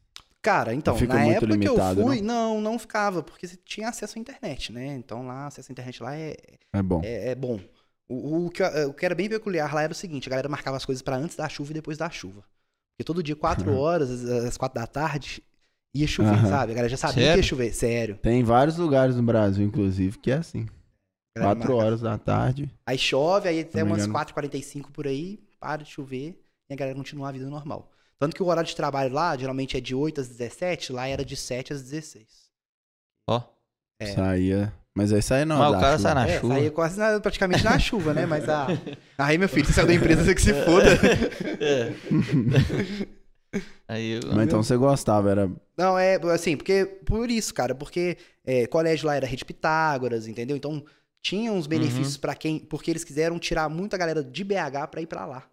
Cara, então, na época limitado, que eu fui, não? não, ficava, porque você tinha acesso à internet, né? Então lá, acesso à internet lá é, É bom. é, é bom. O, o, que, eu- o que era bem peculiar lá era o seguinte, a galera marcava as coisas pra antes da chuva e depois da chuva. Porque todo dia, 4 horas, às- 4 da tarde, ia chover, Aham. sabe? A galera já sabia que Sério? ia chover, sério. Tem vários lugares no Brasil, inclusive, que é assim. Galera Quatro horas da tarde. Aí chove, aí até não me umas engano. 4h45 por aí, para de chover e a galera continua a vida normal. Tanto que o horário de trabalho lá, geralmente é de 8 às 17, lá era de 7 às 16. Ó. É. Saía. Mas aí saía não. Mas o cara chuva. sai na é, chuva. saía quase na- praticamente na chuva, né? Mas a. Aí, meu filho, você saiu da empresa, você que se foda. É. Aí eu... Mas então você gostava, era. Não, é assim, porque. Por isso, cara, porque é, colégio lá era rede Pitágoras, entendeu? Então tinha uns benefícios Uhum. pra quem. Porque eles quiseram tirar muita galera de BH pra ir pra lá.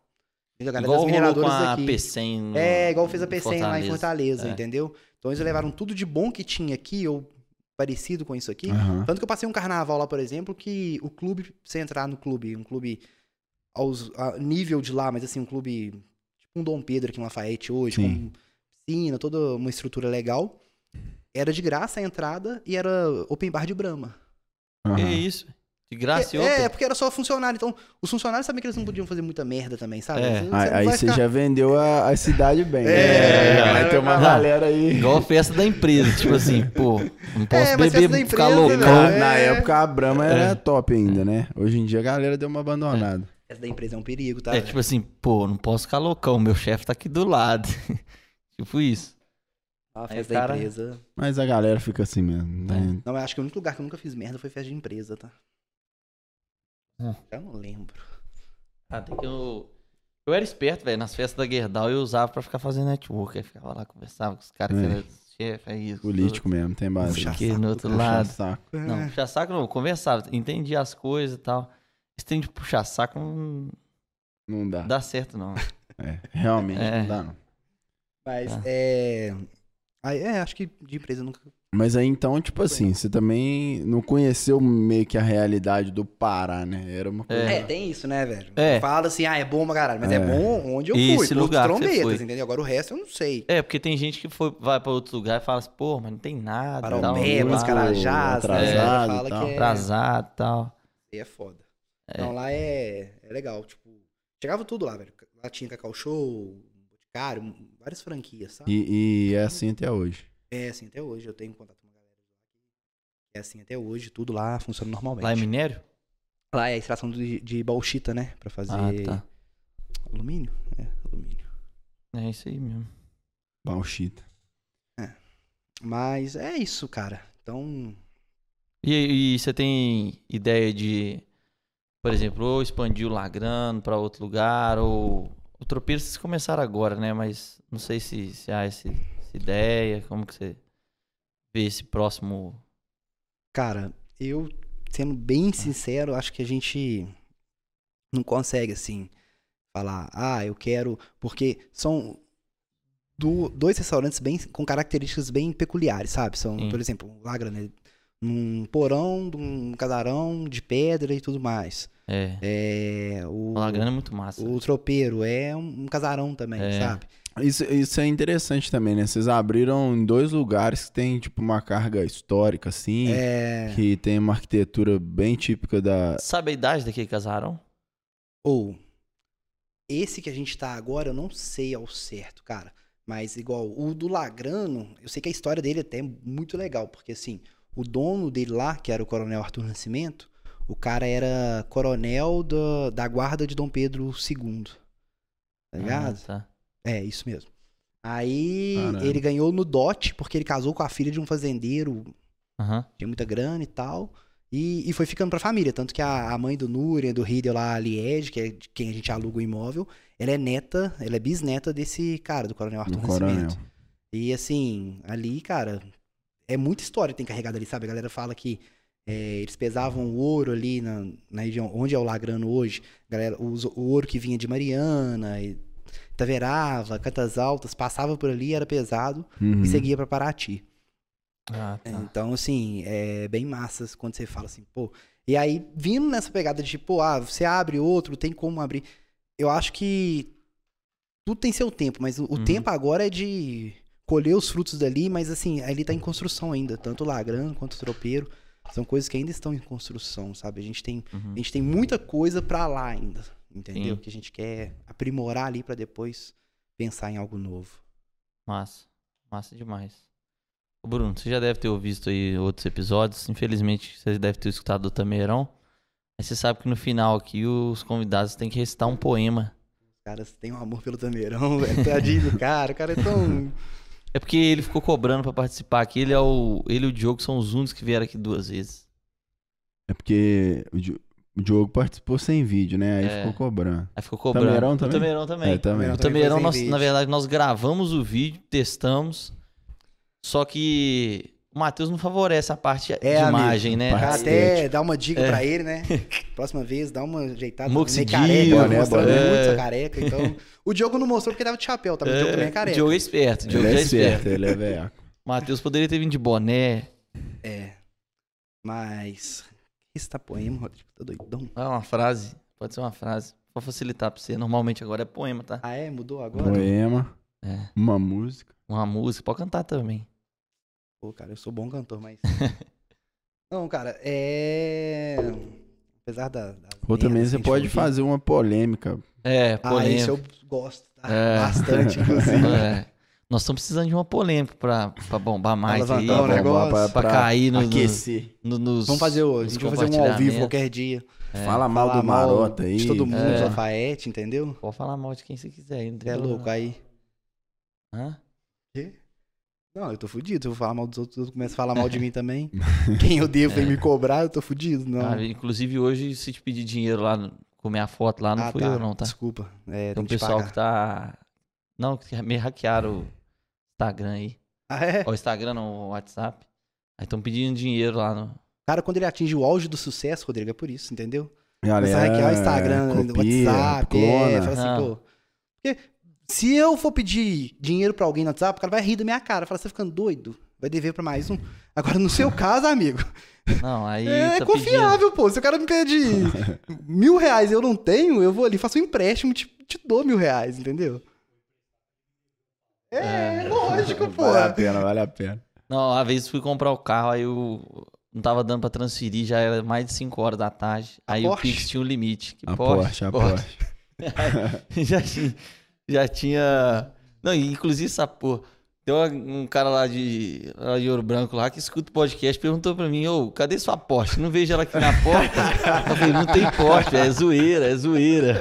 Entendeu? A galera Igual das com mineradoras a daqui. PCM É, igual fez a PCM lá em Fortaleza, É. entendeu? Então eles levaram tudo de bom que tinha aqui, ou parecido com isso aqui. Aham. Tanto que eu passei um carnaval lá, por exemplo, que o clube, pra você entrar no clube, um clube aos a nível de lá, mas assim, um clube tipo um Dom Pedro aqui em Lafayette hoje, Sim. com piscina, toda uma estrutura legal. Era de graça a entrada e era open bar de Brahma. Que aham. isso? De graça e é, outra. é, porque era só funcionário. Então, os funcionários sabiam que eles não podiam fazer muita merda também, sabe? É. Você- Aí, aí você ficar- já vendeu a, a cidade bem. né? É, vai ter uma não. galera aí. Igual a festa da empresa. tipo assim, pô, não posso É, mas beber, festa da ficar empresa, loucão. né? Na É. época a Brahma era É. top ainda, né? Hoje em dia a galera deu uma abandonada. Essa da empresa é um perigo, tá? É velho? tipo assim, pô, não posso ficar loucão, meu chefe tá aqui do lado. tipo isso. a festa cara- da empresa. Mas a galera fica assim mesmo. né? Não, mas acho que o único lugar que eu nunca fiz merda foi festa de empresa, tá? Hum. Eu não lembro. Até que eu. Eu era esperto, velho. Nas festas da Gerdau eu usava pra ficar fazendo network. Aí ficava lá, conversava com os caras que É. eram chefe, é isso. Político mesmo, tem base. Puxa Aqui saco no outro lado. saco. Não, É. puxar saco não, eu conversava, entendia as coisas e tal. Esse trem de puxar saco não Não dá. dá certo, não. É, realmente É. não dá, não. Mas Tá. é. Aí, é, acho que de empresa nunca. Mas aí então, tipo assim, você também não conheceu meio que a realidade do Pará, né? Era uma coisa. É, tem isso, né, velho? É. Fala assim, ah, é bom pra caralho, mas é, É. bom onde eu Esse fui. Porto lugar que você Trombetas, foi. entendeu? Agora o resto eu não sei. É, porque tem gente que foi, vai pra outro lugar e fala assim, pô, mas não tem nada. e tal, Paraupebas, lá, Carajás, né? atrasado Fala e tal. que é... Atrasado e tal. Aí é foda. É. Não, lá é, é legal, tipo, chegava tudo lá, velho. Lá tinha Cacau Show, Boticário, várias franquias, sabe? E, e é assim até hoje. É assim até hoje, eu tenho contato com uma galera lá. É assim até hoje, tudo lá funciona normalmente. Lá é minério? Lá é a extração de, de bauxita, né? Pra fazer Ah, tá. alumínio. É, alumínio. É isso aí mesmo. Bauxita. Mas é isso, cara. Então, E, e você tem ideia de, por exemplo, ou expandir o Lagrano pra outro lugar, ou. O tropeiro vocês começaram agora, né? Mas não sei se, se há esse- essa ideia, como que você vê esse próximo. cara, eu sendo bem sincero, acho que a gente não consegue, assim, falar, ah, eu quero. Porque são do- dois restaurantes bem, com características bem peculiares, sabe? São, Sim. por exemplo, o Lagrana, ele- num porão, de um casarão de pedra e tudo mais. É. É, o, O Lagrana é muito massa. o tropeiro é um, um casarão também, É. sabe? Isso, isso é interessante também, né? Vocês abriram em dois lugares que tem, tipo, uma carga histórica, assim, É, que tem uma arquitetura bem típica da... Sabe a idade daquele casarão? ou esse que a gente tá agora, eu não sei ao certo, cara. Mas igual o do Lagrano, eu sei que a história dele até é muito legal, porque assim, o dono dele lá, que era o Coronel Arthur Nascimento, o cara era coronel da, da guarda de Dom Pedro II. Tá ligado? Ah, tá. É, isso mesmo. Aí Caramba. ele ganhou no dote, porque ele casou com a filha de um fazendeiro, Aham. tinha muita grana e tal. E, e foi ficando pra família. Tanto que a, a mãe do Núria, do Riedel lá, a Liege, que é de quem a gente aluga o imóvel, ela é neta, ela é bisneta desse cara, do Coronel Arthur do coronel. Nascimento. E assim, ali, cara, é muita história que tem carregada ali, sabe? A galera fala que é, eles pesavam o ouro ali na, na região onde é o Lagrano hoje. Galera, os- o ouro que vinha de Mariana, e Taverava, Cantas Altas, passava por ali, era pesado Uhum. e seguia pra Paraty. Ah, tá. Então, assim, é bem massa quando você fala assim, pô. E aí, vindo nessa pegada de, tipo, ah, você abre outro, tem como abrir. Eu acho que tudo tem seu tempo, mas o, Uhum. tempo agora é de colher os frutos dali, mas assim, ali tá em construção ainda, tanto o Lagran quanto o Tropeiro. São coisas que ainda estão em construção, sabe? A gente tem, Uhum. a gente tem muita coisa pra lá ainda, entendeu? Sim. Que a gente quer aprimorar ali pra depois pensar em algo novo. Massa. Massa demais. Ô, Bruno, você já deve ter visto aí outros episódios. Infelizmente, você deve ter escutado do Tameirão. Mas você sabe que no final aqui os convidados têm que recitar um poema. Os caras têm um amor pelo Tameirão, velho. Tadinho do cara, o cara é tão. É porque ele ficou cobrando pra participar aqui. Ele, é o, ele e o Diogo são os únicos que vieram aqui duas vezes. É porque o, Di- o Diogo participou sem vídeo, né? Aí É. ficou cobrando. Aí ficou cobrando. Tameirão O também? Tameirão também. É, também. O Também Tameirão, nós- na verdade, nós gravamos o vídeo, testamos. Só que o Matheus não favorece a parte de É, amigo. imagem, né? Até dá uma dica É. pra ele, né? Próxima vez, dá uma ajeitada. Meio careca, boné, mostrando boné. muito essa careca. Então, o Diogo não mostrou porque tava de chapéu, tá? O Diogo também é o careca. Diogo é esperto. O Diogo Ele é é esperto. ele é velho. O Matheus poderia ter vindo de boné. É. Mas. Esse tá poema, Rodrigo? Tá doidão. Ah, uma frase. Pode ser uma frase. Pra facilitar pra você. Normalmente agora é poema, tá? Ah, é? Mudou agora? Poema, É. uma música. Uma música. Pode cantar também. Pô, cara, eu sou bom cantor, mas. não, cara, é. Apesar da. Ou também você pode ouviu- fazer uma polêmica. É, Ah, polêmica. isso eu gosto, tá? É. Bastante, inclusive. É. Nós estamos precisando de uma polêmica pra, pra bombar mais aí. levantar o Pra, negócio. pra cair no, no- aquecer. no- nos. Vamos fazer hoje. A gente vai fazer um ao vivo qualquer dia. É. Fala mal Falar do Marota aí. De todo mundo, É. Lafayette, entendeu? Pode falar mal de quem você quiser. aí, Não tem Você é louco, aí. Hã? Não, eu tô fudido. Se eu falar mal dos outros, os outros começam a falar mal de mim também. Quem eu devo vem me cobrar, eu tô fudido. Não. Ah, inclusive hoje, se te pedir dinheiro lá, no- com minha foto lá, não Ah, fui tá. eu não, tá? Desculpa. É, Tem tem um pessoal pagar. que tá. Não, que me hackearam Instagram aí. Ah, é? Ó, O Instagram não, o WhatsApp. Aí estão pedindo dinheiro lá no. Cara, quando ele atinge o auge do sucesso, Rodrigo, é por isso, entendeu? Galera, Começa a hackear o Instagram, o copia, WhatsApp, é, fala assim, Ah. pô. Porque se eu for pedir dinheiro pra alguém no WhatsApp, o cara vai rir da minha cara. Fala, você tá ficando doido? Vai dever pra mais um. Agora, no seu caso, amigo, Não, aí. é tá confiável, pô. Se o cara me pede mil reais e eu não tenho, eu vou ali, faço um empréstimo e te, te dou mil reais, entendeu? É, lógico, pô. Vale a pena, vale a pena. Não, uma vez fui comprar o carro, aí eu não tava dando pra transferir, já era mais de 5 horas da tarde. A Aí o Porsche? Pix tinha um limite. Que A Porsche, Porsche, a Porsche. Porsche. já tinha. Já tinha. Não, inclusive essa porra. Tem um cara lá de, lá de Ouro Branco lá que escuta o podcast perguntou pra mim, ô, cadê sua Porsche? Não vejo ela aqui na porta. Eu falei, não tem Porsche, é zoeira, é zoeira.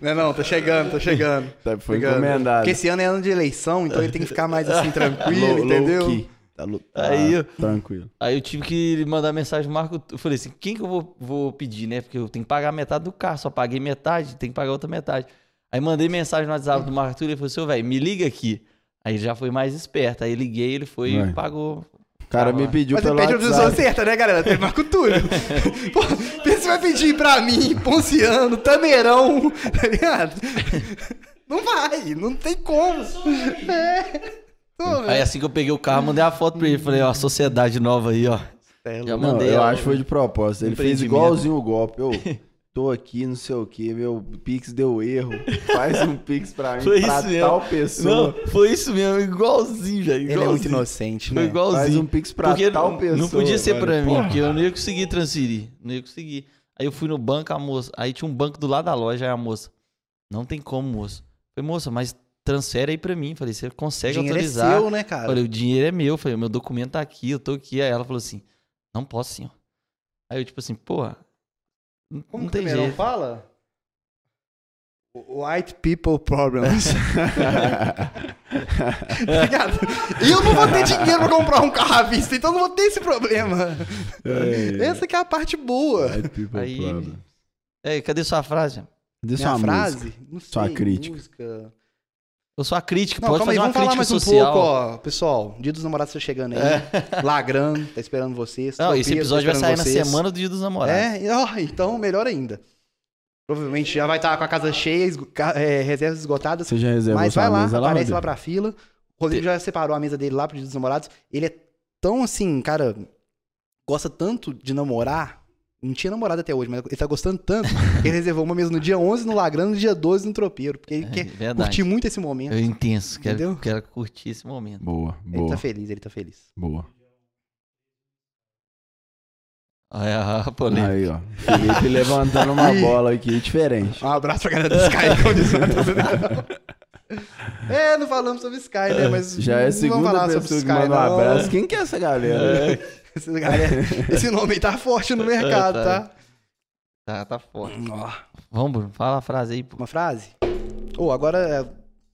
Não, não, tô chegando, tô chegando. Tá, Foi Chegando. encomendado. Porque esse ano é ano de eleição, então ele tem que ficar mais assim, tranquilo, Low- low entendeu? key. Tá, tá Aí eu- tranquilo. Aí eu tive que mandar mensagem pro Marco. Eu falei assim: quem que eu vou, vou pedir, né? Porque eu tenho que pagar metade do carro, só paguei metade, tem que pagar outra metade. Aí mandei mensagem no WhatsApp do Marco Arthur e ele falou assim: ô, velho, me liga aqui. Aí ele já foi mais esperto. Aí liguei, ele foi e pagou O cara me pediu Mas pelo pede a pessoa certa, né, galera? Tem Marco Túlio. Pô, você vai pedir pra mim, Ponciano, Tameirão, tá ligado? Não vai, não tem como. É. Aí assim que eu peguei o carro, mandei a foto pra ele. Falei, ó, sociedade nova aí, ó. É, Já Não, mandei eu ela, acho que foi de propósito. Ele fez igualzinho o golpe. Eu tô aqui, não sei o que, meu Pix deu erro. Faz um Pix pra mim, Foi pra isso mesmo. tal pessoa. Não, foi isso mesmo, igualzinho, velho. Ele é muito igualzinho. inocente, Foi né? igualzinho. Faz um Pix pra Porque tal não, pessoa. não podia ser velho. pra mim, Porra. porque eu não ia conseguir transferir. Não ia conseguir. Aí eu fui no banco, a moça. Aí tinha um banco do lado da loja, aí a moça. Não tem como, moça. Falei, moça, mas transfere aí pra mim. Falei, você O consegue dinheiro autorizar. é seu, né, cara? Falei, o dinheiro é meu. Falei, meu documento tá aqui, eu tô aqui. Aí ela falou assim, não posso sim, ó. Aí eu, tipo assim, porra. Como não que o tem Tameirão jeito. fala? White people problems. tá ligado? E eu não vou ter dinheiro pra comprar um carro à vista, então eu não vou ter esse problema. É. Essa que é a parte boa. White people Aí- problem. É, cadê sua frase? Cadê Minha sua frase? música? Não sei. Sua crítica. Música. Eu sou a crítica, Não, pode calma aí, fazer uma vamos falar crítica mais social. um pouco, ó. Pessoal, dia dos namorados tá chegando aí. Lagrando, tá esperando vocês. Não, esse Tropeiro, episódio tá vai sair esperando na vocês. semana do Dia dos Namorados. É, e, ó, então melhor ainda. Provavelmente já vai estar com a casa cheia, esgo- é, reservas esgotadas. Você já reservou Mas vai lá, mesa lá, aparece Rodrigo? lá pra fila. O Rodrigo já separou a mesa dele lá pro Dia dos Namorados. Ele é tão assim, cara, gosta tanto de namorar. Não tinha namorado até hoje, mas ele tá gostando tanto que ele reservou uma mesa no dia 11 no Lagrano e no dia 12 no Tropeiro. Porque ele É, quer verdade. curtir muito esse momento. Eu intenso, quero, Entendeu? quero curtir esse momento. Boa, Ele boa, tá feliz, ele tá feliz. boa. Olha a polêmica. Aí, ó. Felipe levantando uma bola aqui diferente. Um abraço pra galera do Sky. É, não falamos sobre Sky, né? Mas Já é a não segunda vamos falar pessoa sobre que Sky, manda um abraço. Quem que é essa galera? Galera- esse nome aí tá forte no mercado, É, tá? Tá, tá forte. Ó, Vamos, Bruno, fala a frase aí, pô. uma frase? Ou agora, é,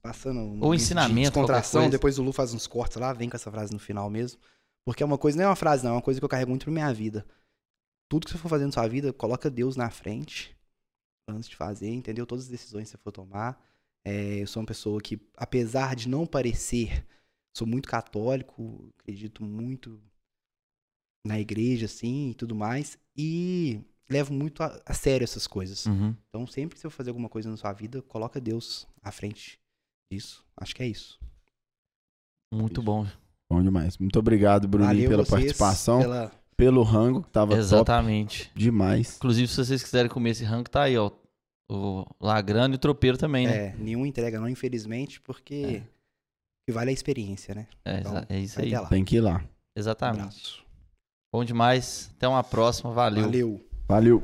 passando um Ou momento ensinamento, de coisa. depois o Lu faz uns cortes lá, vem com essa frase no final mesmo. Porque é uma coisa, não é uma frase, não, é uma coisa que eu carrego muito pra minha vida. Tudo que você for fazer na sua vida, coloca Deus na frente antes de fazer, entendeu? Todas as decisões que você for tomar. É, eu sou uma pessoa que, apesar de não parecer, sou muito católico, acredito muito na igreja, assim, e tudo mais. E levo muito a, a sério essas coisas. Uhum. Então, sempre que você for fazer alguma coisa na sua vida, coloca Deus à frente disso. Acho que é isso. Muito bom. Bom demais. Muito obrigado, Bruninho, Valeu pela participação. Pela... Pelo rango, que tava top Exatamente. demais. Inclusive, se vocês quiserem comer esse rango, tá aí, ó. O Lagrano e o Tropeiro também, né? É, nenhuma entrega não, infelizmente, porque que vale é a experiência, né? É, Então, é isso aí. Tem que ir lá. Um Exatamente. abraço. Bom demais. Até uma próxima. Valeu. Valeu. Valeu.